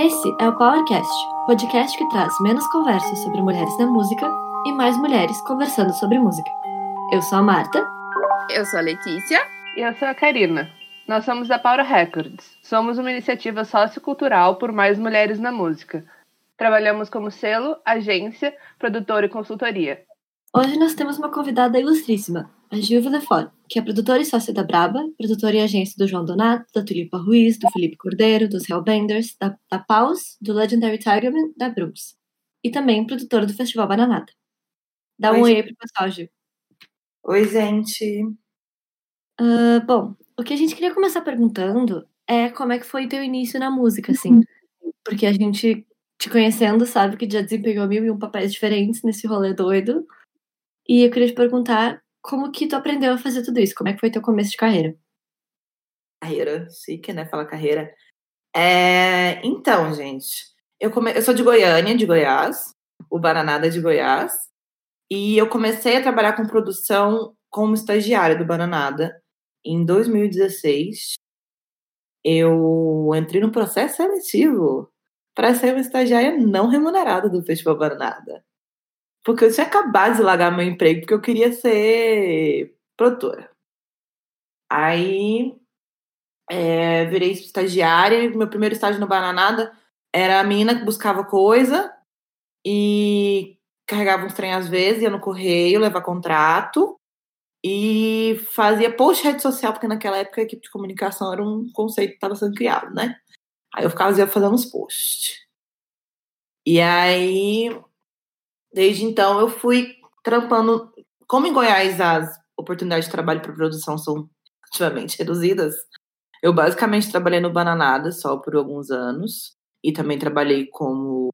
Esse é o Powercast, podcast que traz menos conversas sobre mulheres na música e mais mulheres conversando sobre música. Eu sou a Marta. Eu sou a Letícia. E eu sou a Karina. Nós somos da Power Records. Somos uma iniciativa sociocultural por mais mulheres na música. Trabalhamos como selo, agência, produtora e consultoria. Hoje nós temos uma convidada ilustríssima, a Gilva Lefort, que é produtora e sócia da Braba, produtora e agência do João Donato, da Tulipa Ruiz, do Felipe Cordeiro, dos Hellbenders, da, da Paus, do Legendary Tigerman, da Bruce. E também produtora do Festival Bananada. Dá um oi pro pessoal, Gil. Oi, gente. Uh, bom, o que a gente queria começar perguntando é como é que foi teu início na música, assim. Porque a gente, te conhecendo, sabe que já desempenhou mil e um papéis diferentes nesse rolê doido. E eu queria te perguntar como que tu aprendeu a fazer tudo isso? Como é que foi teu começo de carreira? Carreira, chique, né? Fala carreira. É, então, gente, eu, come... eu sou de Goiânia, de Goiás, o Bananada é de Goiás, e eu comecei a trabalhar com produção como estagiária do Bananada em 2016. Eu entrei no processo seletivo para ser uma estagiária não remunerada do Festival Bananada. Porque eu tinha acabado de largar meu emprego, porque eu queria ser produtora. Aí é, virei estagiária. Meu primeiro estágio no Bananada era a menina que buscava coisa e carregava uns trem às vezes, ia no correio levar contrato e fazia post rede social, porque naquela época a equipe de comunicação era um conceito que estava sendo criado, né? Aí eu ficava fazendo uns posts. E aí Desde então, eu fui trampando. Como em Goiás as oportunidades de trabalho para produção são relativamente reduzidas, eu basicamente trabalhei no Bananada só por alguns anos. E também trabalhei como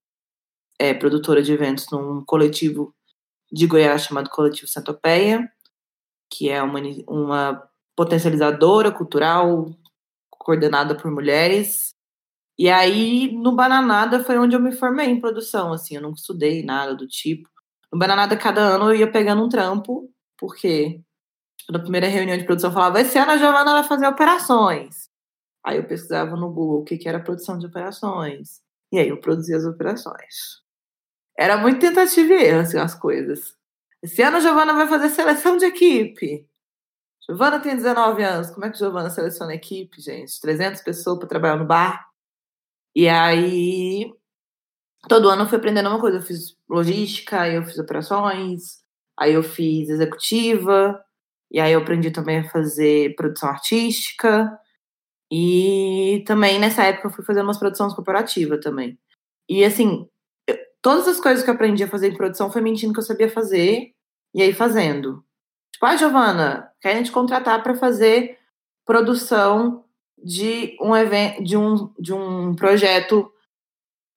é, produtora de eventos num coletivo de Goiás chamado Coletivo Centopeia, que é uma, uma potencializadora cultural coordenada por mulheres e aí, no Bananada foi onde eu me formei em produção, assim, eu não estudei nada do tipo. No Bananada, cada ano eu ia pegando um trampo, porque tipo, na primeira reunião de produção eu falava, esse ano a Giovana vai fazer operações. Aí eu pesquisava no Google o que, que era produção de operações. E aí eu produzia as operações. Era muito tentativa e erro, assim, as coisas. Esse ano a Giovana vai fazer seleção de equipe. Giovana tem 19 anos. Como é que Giovana seleciona equipe, gente? 300 pessoas para trabalhar no bar? E aí, todo ano eu fui aprendendo uma coisa. Eu fiz logística, eu fiz operações, aí eu fiz executiva, e aí eu aprendi também a fazer produção artística. E também nessa época eu fui fazendo umas produções corporativas também. E assim, todas as coisas que eu aprendi a fazer em produção foi mentindo que eu sabia fazer, e aí fazendo. Tipo, ah, Giovana, querem te contratar para fazer produção de um evento, de um, de um projeto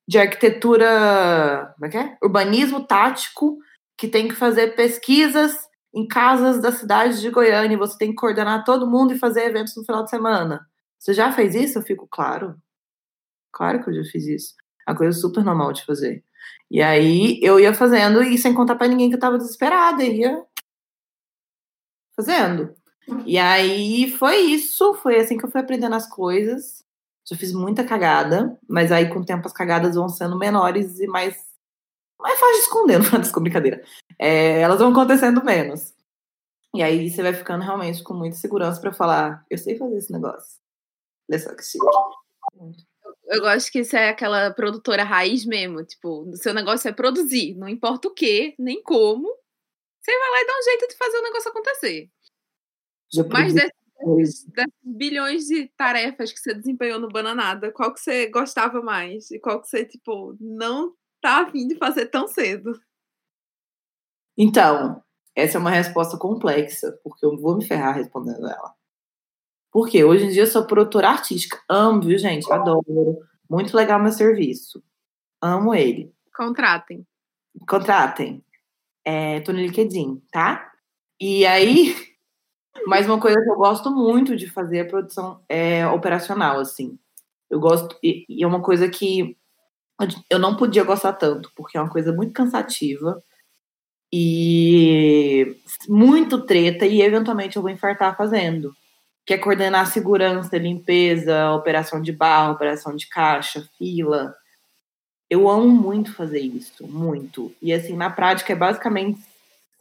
de arquitetura, como é que é? Urbanismo tático, que tem que fazer pesquisas em casas da cidade de Goiânia, e você tem que coordenar todo mundo e fazer eventos no final de semana. Você já fez isso? Eu fico, claro. Claro que eu já fiz isso. É uma coisa super normal de fazer. E aí eu ia fazendo e sem contar para ninguém que eu tava desesperada, ia fazendo. E aí foi isso, foi assim que eu fui aprendendo as coisas. Já fiz muita cagada, mas aí com o tempo as cagadas vão sendo menores e mais, mais fácil de esconder, não é brincadeira. É, elas vão acontecendo menos. E aí você vai ficando realmente com muita segurança para falar, eu sei fazer esse negócio. Olha só que chique. Eu gosto que isso é aquela produtora raiz mesmo. Tipo, o seu negócio é produzir, não importa o que, nem como. Você vai lá e dá um jeito de fazer o negócio acontecer. Mais desses, desses, bilhões de tarefas que você desempenhou no Bananada, qual que você gostava mais? E qual que você, tipo, não tá afim de fazer tão cedo? Então, essa é uma resposta complexa, porque eu vou me ferrar respondendo ela. Porque hoje em dia eu sou produtora artística. Amo, viu, gente? Adoro. Muito legal meu serviço. Amo ele. Contratem. Contratem. É, tô no LinkedIn, tá? E aí, mas uma coisa que eu gosto muito de fazer é produção é, operacional, assim. Eu gosto, e, e é uma coisa que eu não podia gostar tanto, porque é uma coisa muito cansativa e muito treta, e eventualmente eu vou infartar fazendo. que é coordenar segurança, limpeza, operação de barra, operação de caixa, fila. Eu amo muito fazer isso, muito. E assim, na prática é basicamente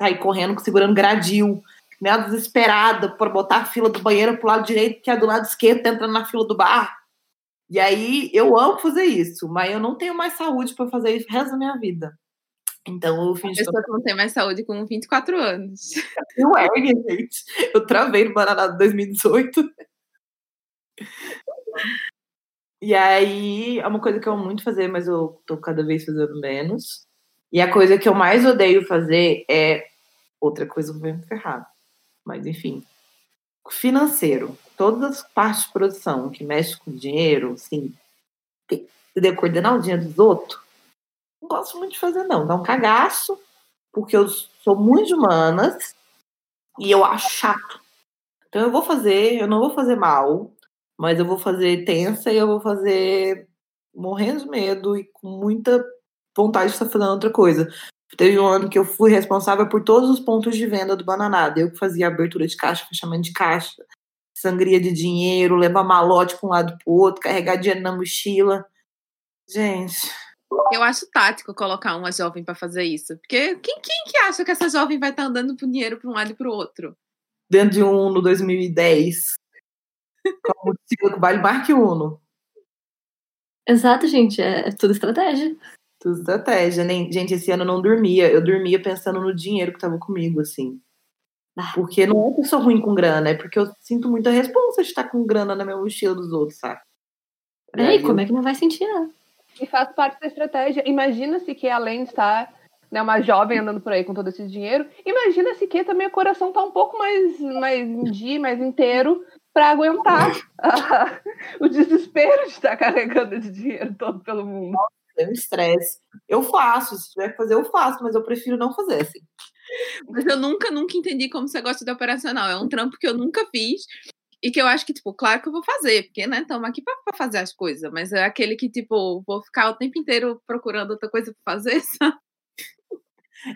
sair correndo, segurando gradil, né, desesperada por botar a fila do banheiro pro lado direito, que é do lado esquerdo, tá entrando na fila do bar. E aí eu amo fazer isso, mas eu não tenho mais saúde para fazer isso o resto da minha vida. Então eu. A pessoa que não tem mais saúde com 24 anos. Eu é, gente. Eu travei no Paraná de 2018. E aí, é uma coisa que eu amo muito fazer, mas eu tô cada vez fazendo menos. E a coisa que eu mais odeio fazer é outra coisa que vai me ferrar. Mas enfim. Financeiro. Todas as partes de produção que mexe com dinheiro, assim, entendeu? Coordenar o dinheiro dos outros, não gosto muito de fazer, não. Dá um cagaço, porque eu sou muito de humanas e eu acho chato. Então eu vou fazer, eu não vou fazer mal, mas eu vou fazer tensa e eu vou fazer morrendo de medo e com muita vontade de estar fazendo outra coisa. Teve um ano que eu fui responsável por todos os pontos de venda do Bananada. Eu que fazia abertura de caixa, fechamento de caixa, sangria de dinheiro, levar malote para um lado para o outro, carregar dinheiro na mochila. Gente. Eu acho tático colocar uma jovem para fazer isso. Porque quem, quem que acha que essa jovem vai estar tá andando com dinheiro para um lado e para o outro? Dentro de um no 2010. Como o vale mais que Uno. Exato, gente. É, é tudo estratégia. Tudo estratégia. Nem, gente, esse ano eu não dormia. Eu dormia pensando no dinheiro que tava comigo, assim. Ah. Porque não é que eu sou ruim com grana, é porque eu sinto muita responsa de estar com grana na minha mochila dos outros, sabe? É, e como é que não vai sentir, né? E faz parte da estratégia. Imagina-se que além de estar né, uma jovem andando por aí com todo esse dinheiro, imagina-se que também o coração tá um pouco mais, mais em dia, mais inteiro, para aguentar o desespero de estar carregando esse dinheiro todo pelo mundo é um estresse. Eu faço, se tiver que fazer, eu faço, mas eu prefiro não fazer, assim. Mas eu nunca, nunca entendi como você gosta de operacional. É um trampo que eu nunca fiz e que eu acho que, tipo, claro que eu vou fazer, porque, né, estamos aqui para fazer as coisas, mas é aquele que, tipo, vou ficar o tempo inteiro procurando outra coisa para fazer, sabe?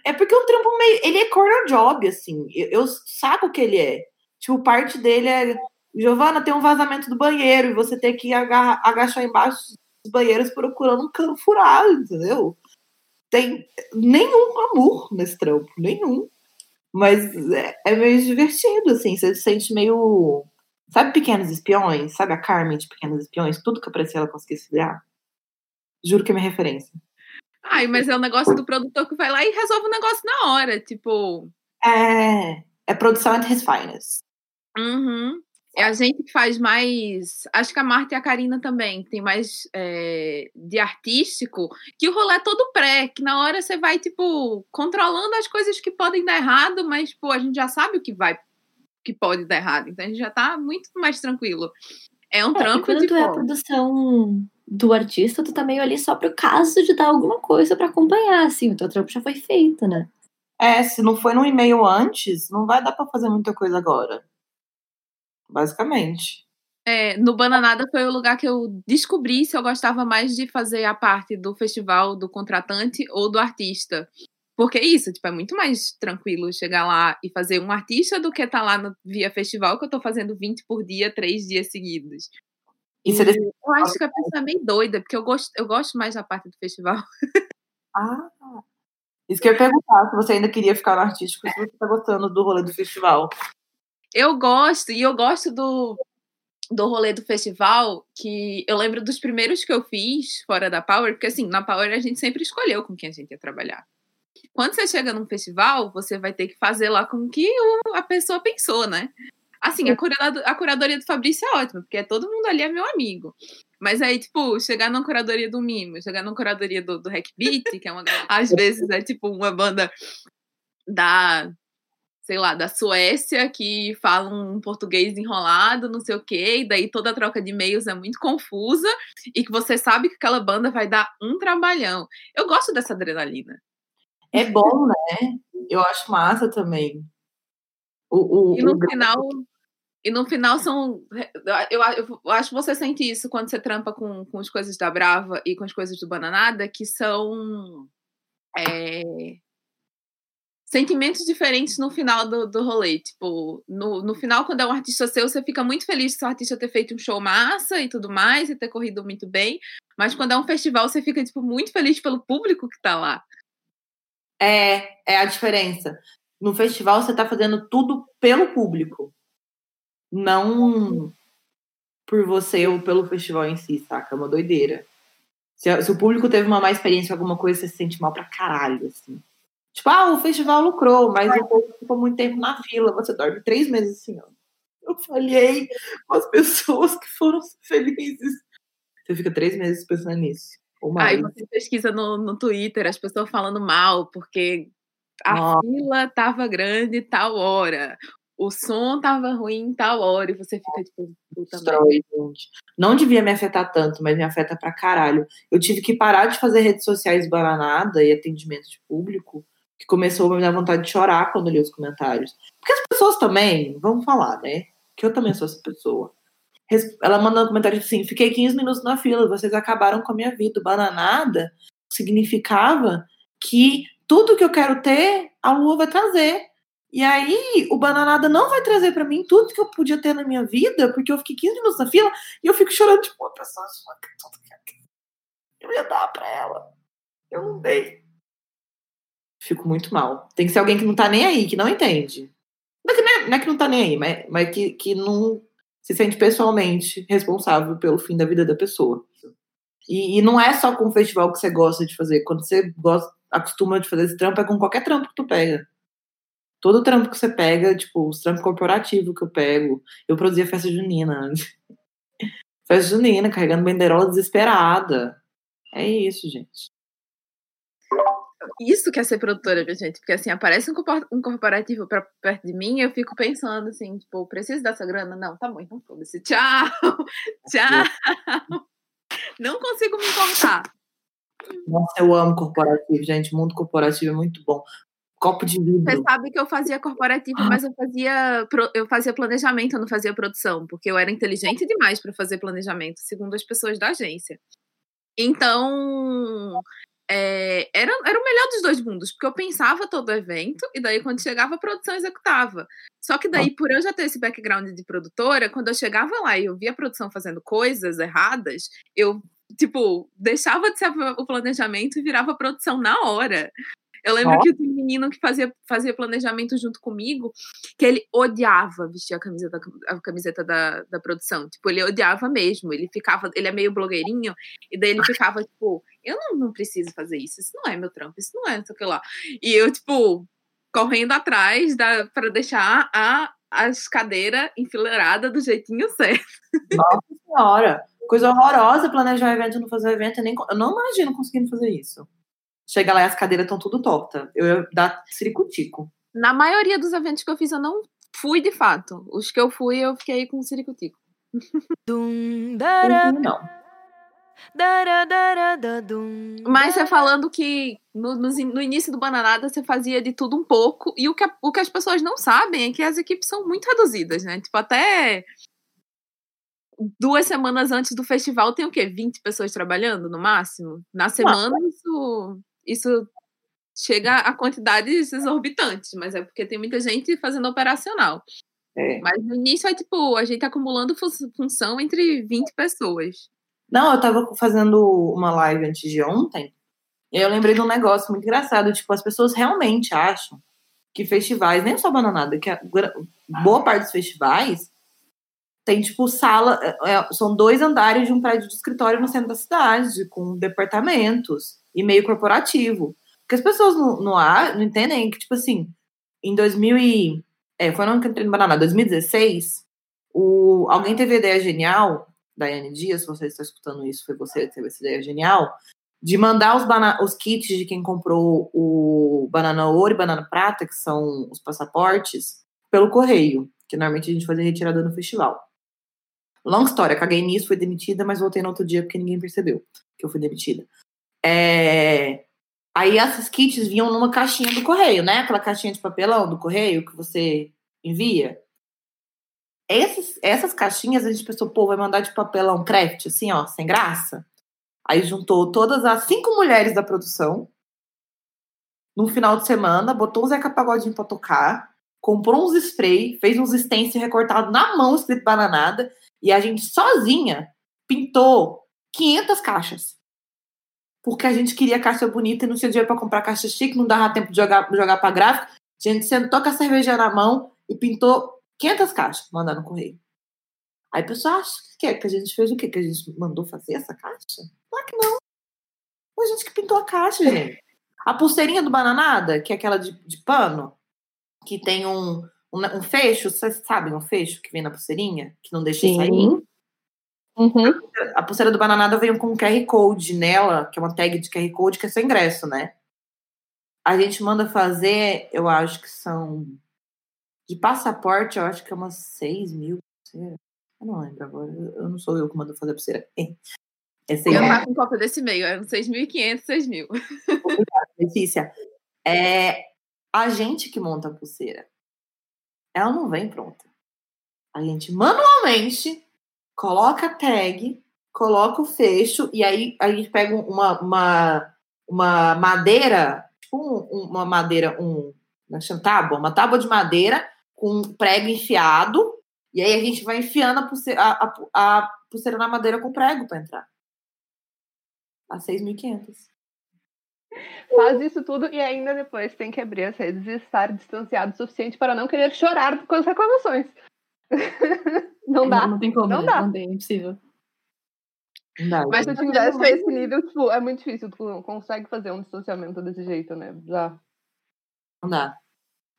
É porque o trampo meio. Ele é corner job, assim. Eu, eu saco o que ele é. Tipo, parte dele é. Giovana, tem um vazamento do banheiro e você tem que agarrar, agachar embaixo os banheiros procurando um cano furado, entendeu? Tem nenhum amor nesse trampo, nenhum. Mas é, é meio divertido, assim, você se sente meio. Sabe Pequenos Espiões? Sabe a Carmen de Pequenos Espiões? Tudo que aparecia ela conseguia se virar? Juro que é minha referência. Ai, mas é o um negócio do produtor que vai lá e resolve o negócio na hora, tipo. É. É produção at his finest. Uhum. É a gente que faz mais. Acho que a Marta e a Karina também tem mais é, de artístico, que o rolê é todo pré, que na hora você vai, tipo, controlando as coisas que podem dar errado, mas, pô, a gente já sabe o que vai, que pode dar errado. Então a gente já tá muito mais tranquilo. É um é, trampo. quando tipo... tu é a produção do artista, tu tá meio ali só pro caso de dar alguma coisa para acompanhar, assim, o teu trampo já foi feito, né? É, se não foi no e-mail antes, não vai dar para fazer muita coisa agora basicamente. É, no Bananada foi o lugar que eu descobri se eu gostava mais de fazer a parte do festival do contratante ou do artista. Porque é isso, tipo, é muito mais tranquilo chegar lá e fazer um artista do que estar tá lá no, via festival, que eu tô fazendo 20 por dia, três dias seguidos. E, e eu acho que a pessoa é meio doida, porque eu gosto, eu gosto mais da parte do festival. Ah, isso que eu ia perguntar, se você ainda queria ficar no artístico, se você tá gostando do rolê do festival. Eu gosto, e eu gosto do, do rolê do festival, que eu lembro dos primeiros que eu fiz fora da Power, porque assim, na Power a gente sempre escolheu com quem a gente ia trabalhar. Quando você chega num festival, você vai ter que fazer lá com que a pessoa pensou, né? Assim, a, curador, a curadoria do Fabrício é ótima, porque todo mundo ali é meu amigo. Mas aí, tipo, chegar na curadoria do Mimo, chegar na curadoria do, do Hack Beat, que é uma. Às vezes é tipo uma banda da sei lá, da Suécia que falam um português enrolado, não sei o quê, e daí toda a troca de e-mails é muito confusa e que você sabe que aquela banda vai dar um trabalhão. Eu gosto dessa adrenalina. É bom, né? Eu acho massa também. O, o, e no o... final. E no final são. Eu, eu, acho que você sente isso quando você trampa com, com as coisas da Brava e com as coisas do Bananada, que são. É, sentimentos diferentes no final do, do rolê. Tipo, no, no final, quando é um artista seu, você fica muito feliz de o artista ter feito um show massa e tudo mais, e ter corrido muito bem. Mas quando é um festival, você fica, tipo, muito feliz pelo público que tá lá. É, é a diferença. No festival, você tá fazendo tudo pelo público. Não por você ou pelo festival em si, saca? É uma doideira. Se, se o público teve uma má experiência com alguma coisa, você se sente mal pra caralho, assim. Tipo, ah, o festival lucrou, mas o povo ficou muito tempo na fila. Você dorme três meses assim, ó. Eu falhei com as pessoas que foram felizes. Você fica três meses pensando nisso. Aí você pesquisa no, no Twitter, as pessoas falando mal, porque a Nossa. fila tava grande tal hora. O som tava ruim tal hora. E você fica tipo, puta. Destrói, gente. Não devia me afetar tanto, mas me afeta pra caralho. Eu tive que parar de fazer redes sociais bananada e atendimento de público, que começou a me dar vontade de chorar quando li os comentários. Porque as pessoas também, vamos falar, né? Que eu também sou essa pessoa. Ela mandou um comentário assim: fiquei 15 minutos na fila, vocês acabaram com a minha vida. Bananada significava que tudo que eu quero ter, a lua vai trazer. E aí, o bananada não vai trazer pra mim tudo que eu podia ter na minha vida, porque eu fiquei 15 minutos na fila e eu fico chorando, tipo, a pessoa que tudo que eu ia dar pra ela. Eu não dei. Fico muito mal. Tem que ser alguém que não tá nem aí, que não entende. Não é que, não é- não é que não tá nem aí, mas, mas que, que não se sente pessoalmente responsável pelo fim da vida da pessoa. E, e não é só com o festival que você gosta de fazer. Quando você gosta, acostuma de fazer esse trampo, é com qualquer trampo que tu pega. Todo trampo que você pega, tipo, os trampos corporativos que eu pego. Eu produzia festa junina. festa junina, carregando bandeirola desesperada. É isso, gente. Isso que é ser produtora, minha gente. Porque assim, aparece um corpor- corporativo pra perto de mim, eu fico pensando assim, tipo, preciso dessa grana? Não, tá bom, então foda-se. Tchau! Tchau! Não consigo me importar. Nossa, eu amo corporativo, gente. O mundo corporativo é muito bom. Copo de Você vidro. sabe que eu fazia corporativo, mas eu fazia, eu fazia planejamento, eu não fazia produção, porque eu era inteligente demais para fazer planejamento, segundo as pessoas da agência. Então, é, era, era o melhor dos dois mundos, porque eu pensava todo o evento, e daí quando chegava a produção, executava. Só que daí, por eu já ter esse background de produtora, quando eu chegava lá e eu via a produção fazendo coisas erradas, eu, tipo, deixava de ser o planejamento e virava produção na hora. Eu lembro Ó. que menino que fazia, fazia planejamento junto comigo, que ele odiava vestir a camiseta, a camiseta da, da produção. Tipo, ele odiava mesmo. Ele ficava, ele é meio blogueirinho, e daí ele ficava, tipo, eu não, não preciso fazer isso, isso não é meu trampo, isso não é, não sei o que lá. E eu, tipo, correndo atrás da, pra deixar a, as cadeiras enfileiradas do jeitinho certo. Nossa senhora. Coisa horrorosa planejar um evento e não fazer o evento. Eu, nem, eu não imagino conseguindo fazer isso. Chega lá e as cadeiras estão tudo torta. Eu ia dar ciricutico. Na maioria dos eventos que eu fiz, eu não fui de fato. Os que eu fui, eu fiquei com ciricutico. Dum, Não, dum, Mas você falando que no, no, no início do Bananada você fazia de tudo um pouco, e o que, o que as pessoas não sabem é que as equipes são muito reduzidas, né? Tipo, até duas semanas antes do festival tem o quê? 20 pessoas trabalhando no máximo? Na semana isso, isso chega a quantidades exorbitantes, mas é porque tem muita gente fazendo operacional. É. Mas no início é tipo, a gente acumulando fu- função entre 20 pessoas. Não, eu tava fazendo uma live antes de ontem. E eu lembrei de um negócio muito engraçado. Tipo, as pessoas realmente acham que festivais, nem só bananada, que boa parte dos festivais tem, tipo, sala. é, é, são dois andares de um prédio de escritório no centro da cidade, com departamentos e meio corporativo. Porque as pessoas não, não, entendem que, tipo assim, em 2000 e... É, foi no ano que eu entrei no Bananada, 2016, o, alguém teve a ideia genial Daiane Dias, se você está escutando isso, foi você que teve essa ideia genial, de mandar os, bana- os kits de quem comprou o banana ouro e banana prata, que são os passaportes, pelo correio, que normalmente a gente fazia retirada no festival. Long história, caguei nisso, fui demitida, mas voltei no outro dia porque ninguém percebeu que eu fui demitida. É, Aí esses kits vinham numa caixinha do correio, né? Aquela caixinha de papelão do correio que você envia. Esses, essas caixinhas a gente pensou, pô, vai mandar de papelão craft, assim, ó, sem graça. Aí juntou todas as cinco mulheres da produção num final de semana, botou o Zeca Pagodinho pra tocar, comprou uns spray, fez uns stencil recortados na mão, escrito bananada, e a gente sozinha pintou 500 caixas. Porque a gente queria caixa bonita e não tinha dinheiro pra comprar caixa chique, não dava tempo de jogar, jogar pra gráfica. A gente sentou com a cerveja na mão e pintou 500 caixas, mandando correio. Aí o pessoal acha que é que a gente fez o quê? Que a gente mandou fazer essa caixa? Claro que não. Foi a gente que pintou a caixa, gente. A pulseirinha do bananada, que é aquela de, de pano, que tem um, um, um fecho, vocês sabem um fecho que vem na pulseirinha? Que não deixa sair? Uhum. A pulseira do bananada veio com um QR Code nela, que é uma tag de QR Code, que é seu ingresso, né? A gente manda fazer, eu acho que são. De passaporte, eu acho que é umas 6 mil. pulseiras. Eu não lembro agora. Eu não sou eu que mando fazer a pulseira. É 6 Eu tava com cópia desse meio, eram 6.500, 6.000. Letícia, é a gente que monta a pulseira. Ela não vem pronta. A gente manualmente coloca a tag, coloca o fecho, e aí a gente pega uma, uma, uma madeira, tipo um- uma madeira, um, é chama? tábua, uma tábua de madeira com um prego enfiado, e aí a gente vai enfiando a pulseira, a, a, a pulseira na madeira com prego para entrar. A 6.500. Faz isso tudo e ainda depois tem que abrir as redes e estar distanciado o suficiente para não querer chorar com as reclamações. Não dá. Não, tem como, Não né? dá. Não tem, é impossível. Não dá, Mas se gente. tu tivesse esse nível, tipo, é muito difícil. Tu não consegue fazer um distanciamento desse jeito, né? Já. Não dá.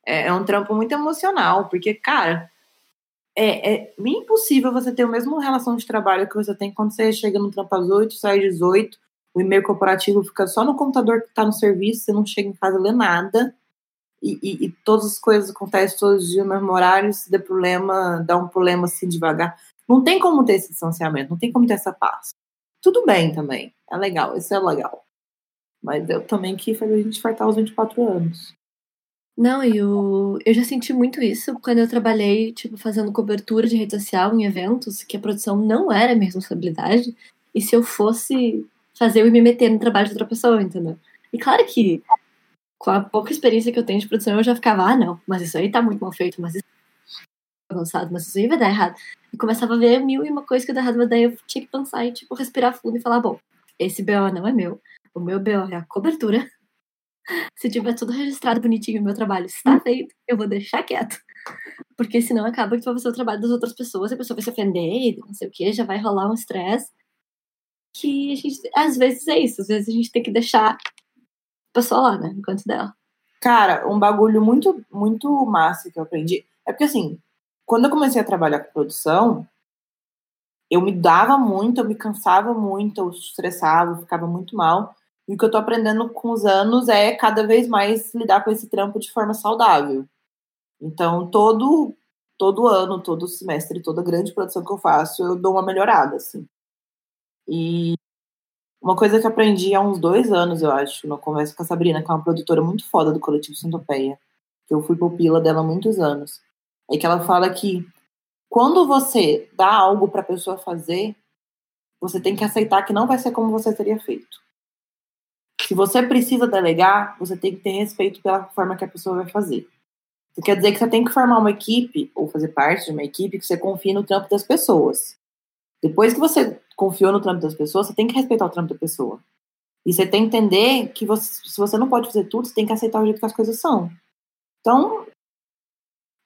É, é um trampo muito emocional, porque, cara, é, é impossível você ter a mesma relação de trabalho que você tem quando você chega no trampo às 8, sai às 18, o e-mail corporativo fica só no computador que tá no serviço, você não chega em casa a ler nada, e, e- e todas as coisas acontecem todos os dias no mesmo horário, se der problema, dá um problema assim devagar. Não tem como ter esse distanciamento, não tem como ter essa paz. Tudo bem também, é legal, isso é legal. Mas eu também quis fazer a gente fartar os 24 anos. Não, e o... eu já senti muito isso quando eu trabalhei, tipo, fazendo cobertura de rede social em eventos, que a produção não era minha responsabilidade, e se eu fosse fazer, eu ia me meter no trabalho de outra pessoa, entendeu? E claro que, com a pouca experiência que eu tenho de produção, eu já ficava, ah, não, mas isso aí tá muito mal feito, mas isso é avançado, mas isso aí vai dar errado. E começava a ver mil e uma coisa que dar errado, mas daí eu tinha que pensar e, tipo, respirar fundo e falar, bom, esse BO não é meu, o meu BO é a cobertura, se tiver tudo registrado bonitinho no meu trabalho, está feito, eu vou deixar quieto. Porque senão acaba que vai fazer o trabalho das outras pessoas, a pessoa vai se ofender, não sei o que, já vai rolar um estresse. Que a gente, às vezes é isso, às vezes a gente tem que deixar a pessoa lá, né, enquanto dela. Cara, um bagulho muito, muito massa que eu aprendi. É porque, assim, quando eu comecei a trabalhar com produção, eu me dava muito, eu me cansava muito, eu estressava, eu ficava muito mal. E o que eu tô aprendendo com os anos é cada vez mais lidar com esse trampo de forma saudável. Então, todo, todo ano, todo semestre, toda grande produção que eu faço, eu dou uma melhorada, assim. E uma coisa que aprendi há uns dois anos, eu acho, numa conversa com a Sabrina, que é uma produtora muito foda do coletivo Centopeia, que eu fui pupila dela há muitos anos, é que ela fala que quando você dá algo pra pessoa fazer, você tem que aceitar que não vai ser como você teria feito. Se você precisa delegar, você tem que ter respeito pela forma que a pessoa vai fazer. Isso quer dizer que você tem que formar uma equipe, ou fazer parte de uma equipe, que você confie no trampo das pessoas. Depois que você confiou no trampo das pessoas, você tem que respeitar o trampo da pessoa. E você tem que entender que você, se você não pode fazer tudo, você tem que aceitar o jeito que as coisas são. Então,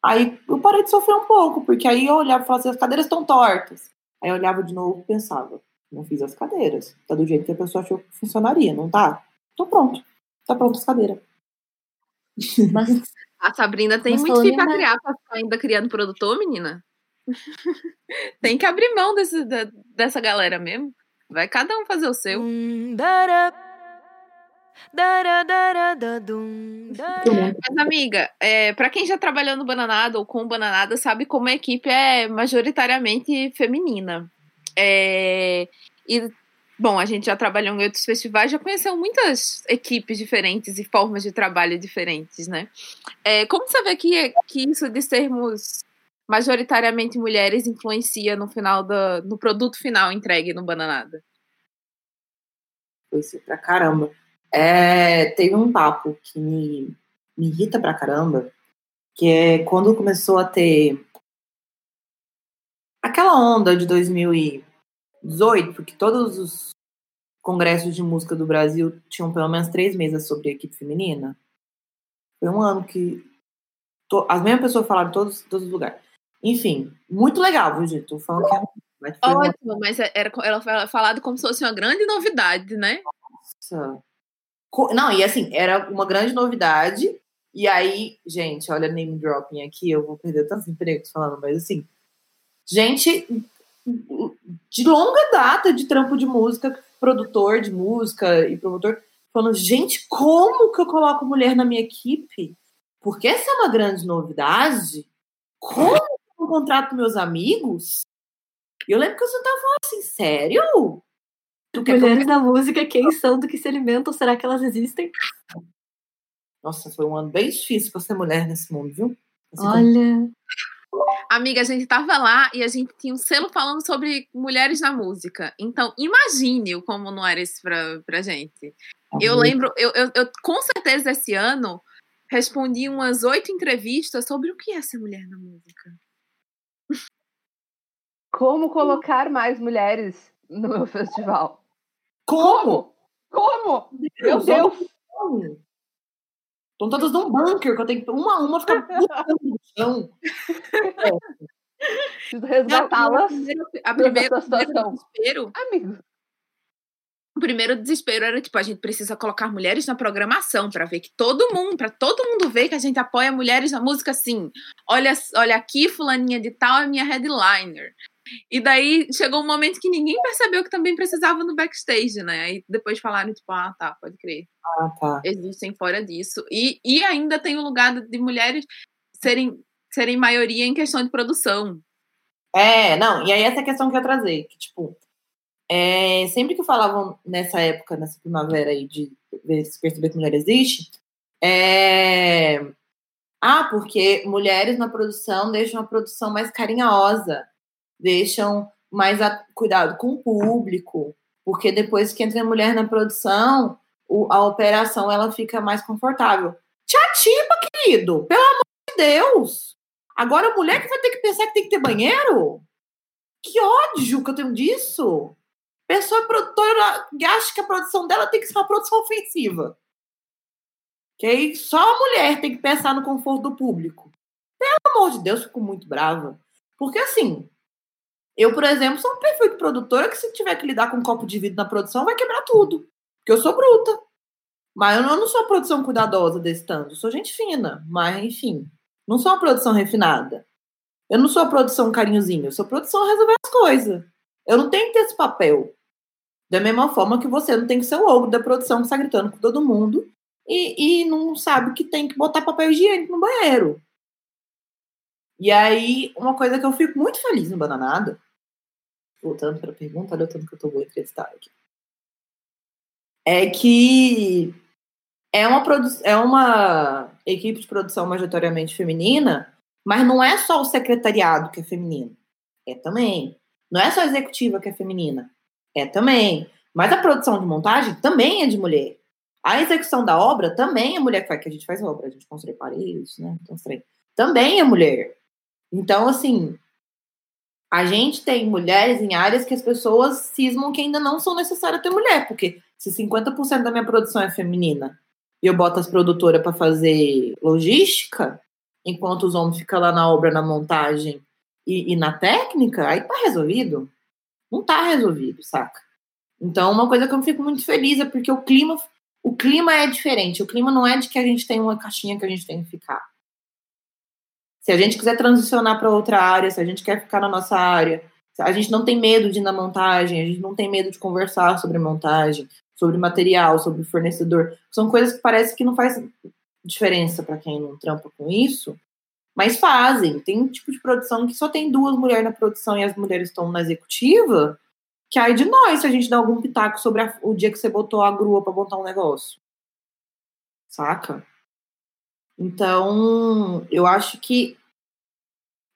aí eu parei de sofrer um pouco, porque aí eu olhava e falava assim, as cadeiras estão tortas. Aí eu olhava de novo e pensava, não fiz as cadeiras. Tá do jeito que a pessoa achou que funcionaria, não tá? Então pronto. Tá pronto as cadeiras. Mas A Sabrina tem Mas muito falando filho pra em- criar pra ficar ainda criando produtor, menina. tem que abrir mão desse, da- dessa galera mesmo. Vai cada um fazer o seu. Dara. Mas, amiga, é, para quem já trabalhou no Bananada ou com Bananada, sabe como a equipe é majoritariamente feminina. É, e, bom, a gente já trabalhou em outros festivais, já conheceu muitas equipes diferentes e formas de trabalho diferentes, né? É, como você vê que, que isso de sermos majoritariamente mulheres influencia no final da, no produto final entregue no Bananada? Isso pra caramba. é, teve um papo que me, me irrita pra caramba, que é quando começou a ter aquela onda de 2018, que todos os congressos de música do Brasil tinham pelo menos três mesas sobre a equipe feminina. Foi um ano que to, as mesmas pessoas falaram em todos, todos os lugares. Enfim, muito legal, viu, gente? Tô falando que é mas foi uma- Ótimo, mas é, era, ela foi falado como se fosse uma grande novidade, né? Nossa. Não, e assim, era uma grande novidade. E aí, gente, olha name dropping aqui, eu vou perder tantos empregos falando, mas assim, gente de longa data de trampo de música, produtor de música e promotor, falando, gente, como que eu coloco mulher na minha equipe? Porque essa é uma grande novidade. Como contrato meus amigos? E eu lembro que eu sentava e falava assim, sério? Tu quer que eu Mulheres da música, quem são, do que se alimentam? Será que elas existem? Nossa, foi um ano bem difícil pra ser mulher nesse mundo, viu? Assim, Olha, Amiga, a gente tava lá e a gente tinha um selo falando sobre mulheres na música. Então, imagine o como não era isso pra, pra gente. como- Eu lembro, eu, eu, eu, com certeza esse ano respondi umas oito entrevistas sobre o que é ser mulher na música. Como colocar mais mulheres no meu festival? Como? Como? Meu Deus! Estão todas num bunker, que eu tenho que uma a uma ficar no chão. Preciso resgatá-las. a primeira, a primeira, o primeiro situação. desespero, Amigo, o primeiro desespero era tipo, a gente precisa colocar mulheres na programação para ver que todo mundo, para todo mundo ver que a gente apoia mulheres na música assim. Olha, olha aqui, fulaninha de tal é minha headliner. E daí chegou um momento que ninguém percebeu que também precisava no backstage, né? Aí depois falaram, tipo, ah, tá, pode crer. Ah, tá. Existem fora disso. E, e ainda tem o lugar de mulheres serem, serem maioria em questão de produção. É, não, e aí essa questão que eu trazer, que, tipo, é, sempre que falavam nessa época, nessa primavera aí, de se perceber que mulher existe, é, ah, porque mulheres na produção deixam a produção mais carinhosa, deixam mais a- cuidado com o público, porque depois que entra a mulher na produção, o- a operação ela fica mais confortável. Te atipa, querido, pelo amor de Deus! Agora a mulher que vai ter que pensar que tem que ter banheiro? Que ódio que eu tenho disso! Pessoa produtora acha que a produção dela tem que ser uma produção ofensiva. Que aí só a mulher tem que pensar no conforto do público. Pelo amor de Deus, fico muito brava. Porque assim, eu, por exemplo, sou um perfeito produtora que se tiver que lidar com um copo de vidro na produção, vai quebrar tudo. Porque eu sou bruta. Mas eu não sou uma produção cuidadosa desse tanto. Eu sou gente fina. Mas, enfim, não sou uma produção refinada. Eu não sou a produção carinhozinho. Eu sou produção resolver as coisas. Eu não tenho que ter esse papel. Da mesma forma que você não tem que ser o ogro da produção que está gritando com todo mundo e, e não sabe que tem que botar papel higiênico no banheiro. E aí, uma coisa que eu fico muito feliz no Bananada, voltando para a pergunta, olha o tanto que eu tô boa entrevistada aqui, é que é uma, é uma equipe de produção majoritariamente feminina, mas não é só o secretariado que é feminino. É também. Não é só a executiva que é feminina. É também. Mas a produção de montagem também é de mulher. A execução da obra também é mulher que faz, que a gente faz obra, a gente constrói paredes, né? Constrói. Também é mulher. Então, assim, a gente tem mulheres em áreas que as pessoas cismam que ainda não são necessárias ter mulher, porque se 50% da minha produção é feminina e eu boto as produtoras para fazer logística, enquanto os homens ficam lá na obra, na montagem e, e na técnica, aí tá resolvido. Não tá resolvido, saca? Então, uma coisa que eu fico muito feliz é porque o clima, o clima é diferente. O clima não é de que a gente tem uma caixinha que a gente tem que ficar. Se a gente quiser transicionar para outra área, se a gente quer ficar na nossa área, a gente não tem medo de ir na montagem, a gente não tem medo de conversar sobre montagem, sobre material, sobre fornecedor. São coisas que parece que não faz diferença para quem não trampa com isso, mas fazem. Tem um tipo de produção que só tem duas mulheres na produção e as mulheres estão na executiva, que aí de nós se a gente dá algum pitaco sobre a- o dia que você botou a grua para montar um negócio. Saca? Então, eu acho que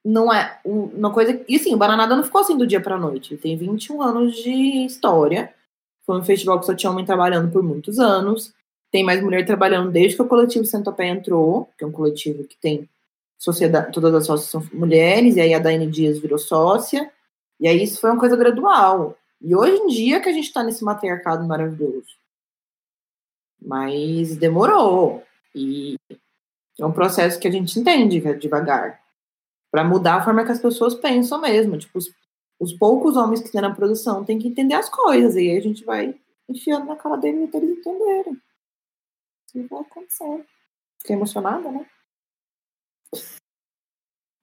não é uma coisa. E sim, o Bananada não ficou assim do dia pra noite. Ele tem 21 anos de história. Foi um festival que só tinha homem trabalhando por muitos anos. tem mais mulher trabalhando desde que o coletivo Centopeia entrou, que é um coletivo que tem sociedade, todas as sócias são mulheres, e aí a Daiane Dias virou sócia, e aí isso foi uma coisa gradual. E hoje em dia que a gente está nesse matriarcado maravilhoso. Mas demorou. E é um processo que a gente entende é devagar. Para mudar a forma que as pessoas pensam mesmo. Tipo, os, os poucos homens que estão na produção têm que entender as coisas. E aí a gente vai enfiando na cara deles até eles entenderem. E vai acontecer. Fiquei emocionada, né?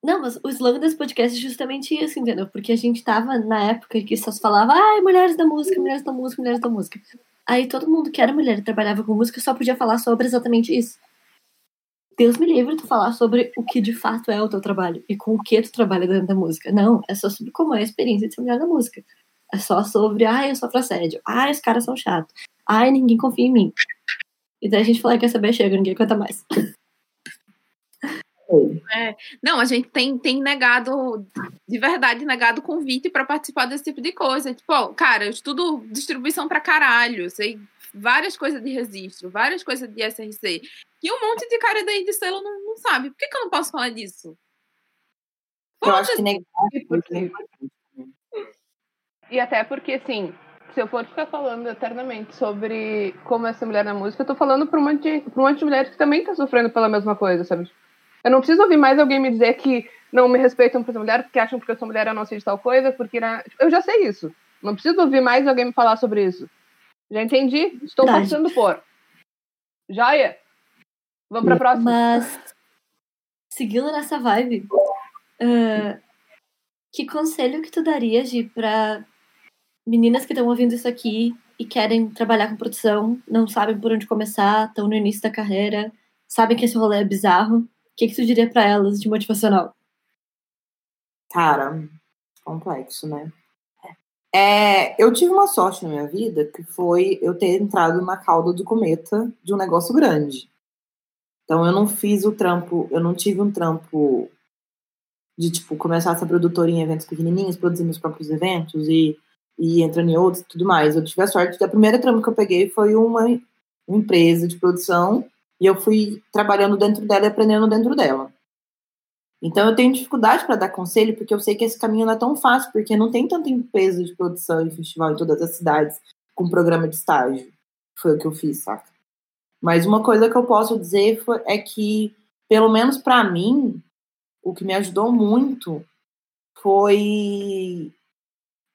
Não, mas o slogan desse podcast é justamente isso, entendeu? Porque a gente tava na época que só se falava, ai, mulheres da música, mulheres da música, mulheres da música. Aí todo mundo que era mulher e trabalhava com música só podia falar sobre exatamente isso. Deus me livre tu falar sobre o que de fato é o teu trabalho e com o que tu trabalha dentro da música. Não, é só sobre como é a experiência de ser mulher da música. É só sobre, ai, eu sofro assédio. Ai, os caras são chatos. Ai, ninguém confia em mim. E daí a gente fala, quer saber, chega, ninguém conta mais. É. Não, a gente tem, tem negado, de verdade, negado convite para participar desse tipo de coisa. Tipo, ó, cara, eu estudo distribuição para caralho, sei várias coisas de registro, várias coisas de SRC. E um monte de cara daí de selo não, não sabe. Por que, que eu não posso falar disso? Eu acho que negar é porque... E até porque, assim, se eu for ficar falando eternamente sobre como é ser mulher na música, eu tô falando pra um monte de, pra um monte de mulheres que também tá sofrendo pela mesma coisa, sabe? Eu não preciso ouvir mais alguém me dizer que não me respeitam por ser mulher, porque acham que eu sou mulher eu não sei de tal coisa, porque na... eu já sei isso. Não preciso ouvir mais alguém me falar sobre isso. Já entendi, estou Verdade. passando por. Joia? Vamos pra próxima. Mas, seguindo nessa vibe, ah, que conselho que tu daria, Gi, pra meninas que estão ouvindo isso aqui e querem trabalhar com produção, não sabem por onde começar, estão no início da carreira, sabem que esse rolê é bizarro. O que, que tu diria pra elas de motivacional? Cara, complexo, né? É, eu tive uma sorte na minha vida que foi eu ter entrado na cauda do cometa de um negócio grande. Então eu não fiz o trampo, eu não tive um trampo de tipo começar a ser produtora em eventos pequenininhos, produzir meus próprios eventos e, e entrando em outros e tudo mais. Eu tive a sorte que a primeira trampo que eu peguei foi uma empresa de produção e eu fui trabalhando dentro dela e aprendendo dentro dela. Então eu tenho dificuldade para dar conselho, porque eu sei que esse caminho não é tão fácil, porque não tem tanto peso de produção e festival em todas as cidades com programa de estágio. Foi o que eu fiz, saca? Mas uma coisa que eu posso dizer foi, é que, pelo menos para mim, o que me ajudou muito foi.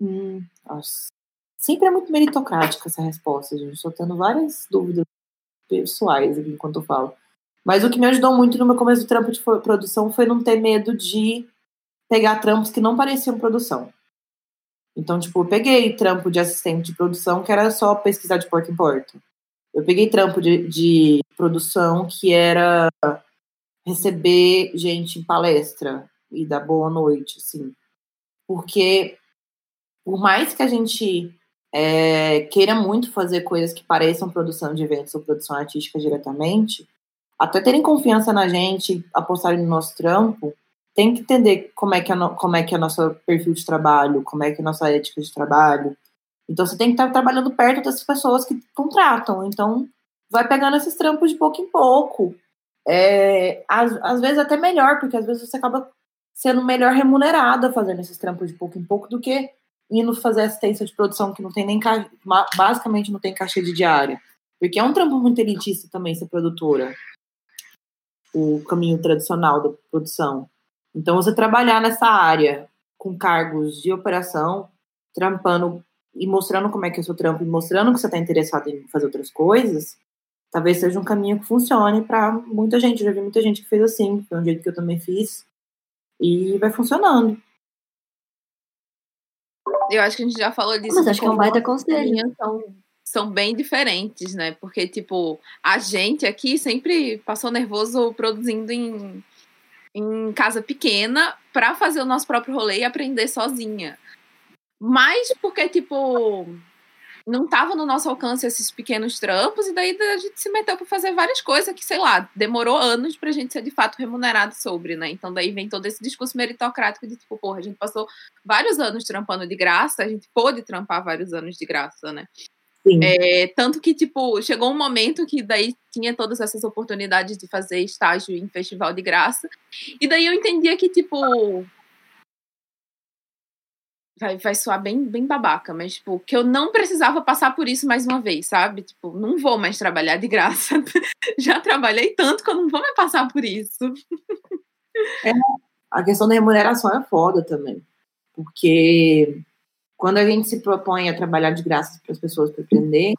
Hum, nossa, sempre é muito meritocrática essa resposta, gente. Estou tendo várias dúvidas pessoais aqui enquanto eu falo. Mas o que me ajudou muito no meu começo do trampo de produção foi não ter medo de pegar trampos que não pareciam produção. Então, tipo, eu peguei trampo de assistente de produção que era só pesquisar de porta em porta. Eu peguei trampo de, de produção que era receber gente em palestra e dar boa noite, assim. Porque, por mais que a gente é, queira muito fazer coisas que pareçam produção de eventos ou produção artística diretamente, até terem confiança na gente, apostarem no nosso trampo, tem que entender como é que é, no, como é que é nosso perfil de trabalho, como é que é nossa ética de trabalho. Então você tem que estar trabalhando perto dessas pessoas que contratam. Então vai pegando esses trampos de pouco em pouco. É, às, às vezes até melhor, porque às vezes você acaba sendo melhor remunerada fazendo esses trampos de pouco em pouco do que indo fazer assistência de produção que não tem nem basicamente não tem cachê de diária. Porque é um trampo muito elitista também ser produtora. O caminho tradicional da produção. Então você trabalhar nessa área com cargos de operação, trampando e mostrando como é que é o seu trampo e mostrando que você está interessado em fazer outras coisas, talvez seja um caminho que funcione para muita gente. Eu já vi muita gente que fez assim, foi um jeito que eu também fiz. E vai funcionando. Eu acho que a gente já falou disso. Mas acho que é um baita conselho. linhas São, bem diferentes, né? Porque, tipo, a gente aqui sempre passou nervoso produzindo em, em casa pequena para fazer o nosso próprio rolê e aprender sozinha. Mas porque, tipo, não tava no nosso alcance esses pequenos trampos, e daí a gente se meteu para fazer várias coisas que, sei lá, demorou anos pra gente ser de fato remunerado sobre, né? Então daí vem todo esse discurso meritocrático de tipo, porra, a gente passou vários anos trampando de graça, a gente pôde trampar vários anos de graça, né? É, tanto que, tipo, chegou um momento que daí tinha todas essas oportunidades de fazer estágio em festival de graça. E daí eu entendia que, tipo. Vai, vai soar bem, bem babaca, mas, tipo, que eu não precisava passar por isso mais uma vez, sabe? Tipo, não vou mais trabalhar de graça. Já trabalhei tanto que eu não vou mais passar por isso. A questão da remuneração é foda também. Porque quando a gente se propõe a trabalhar de graça para as pessoas para aprender,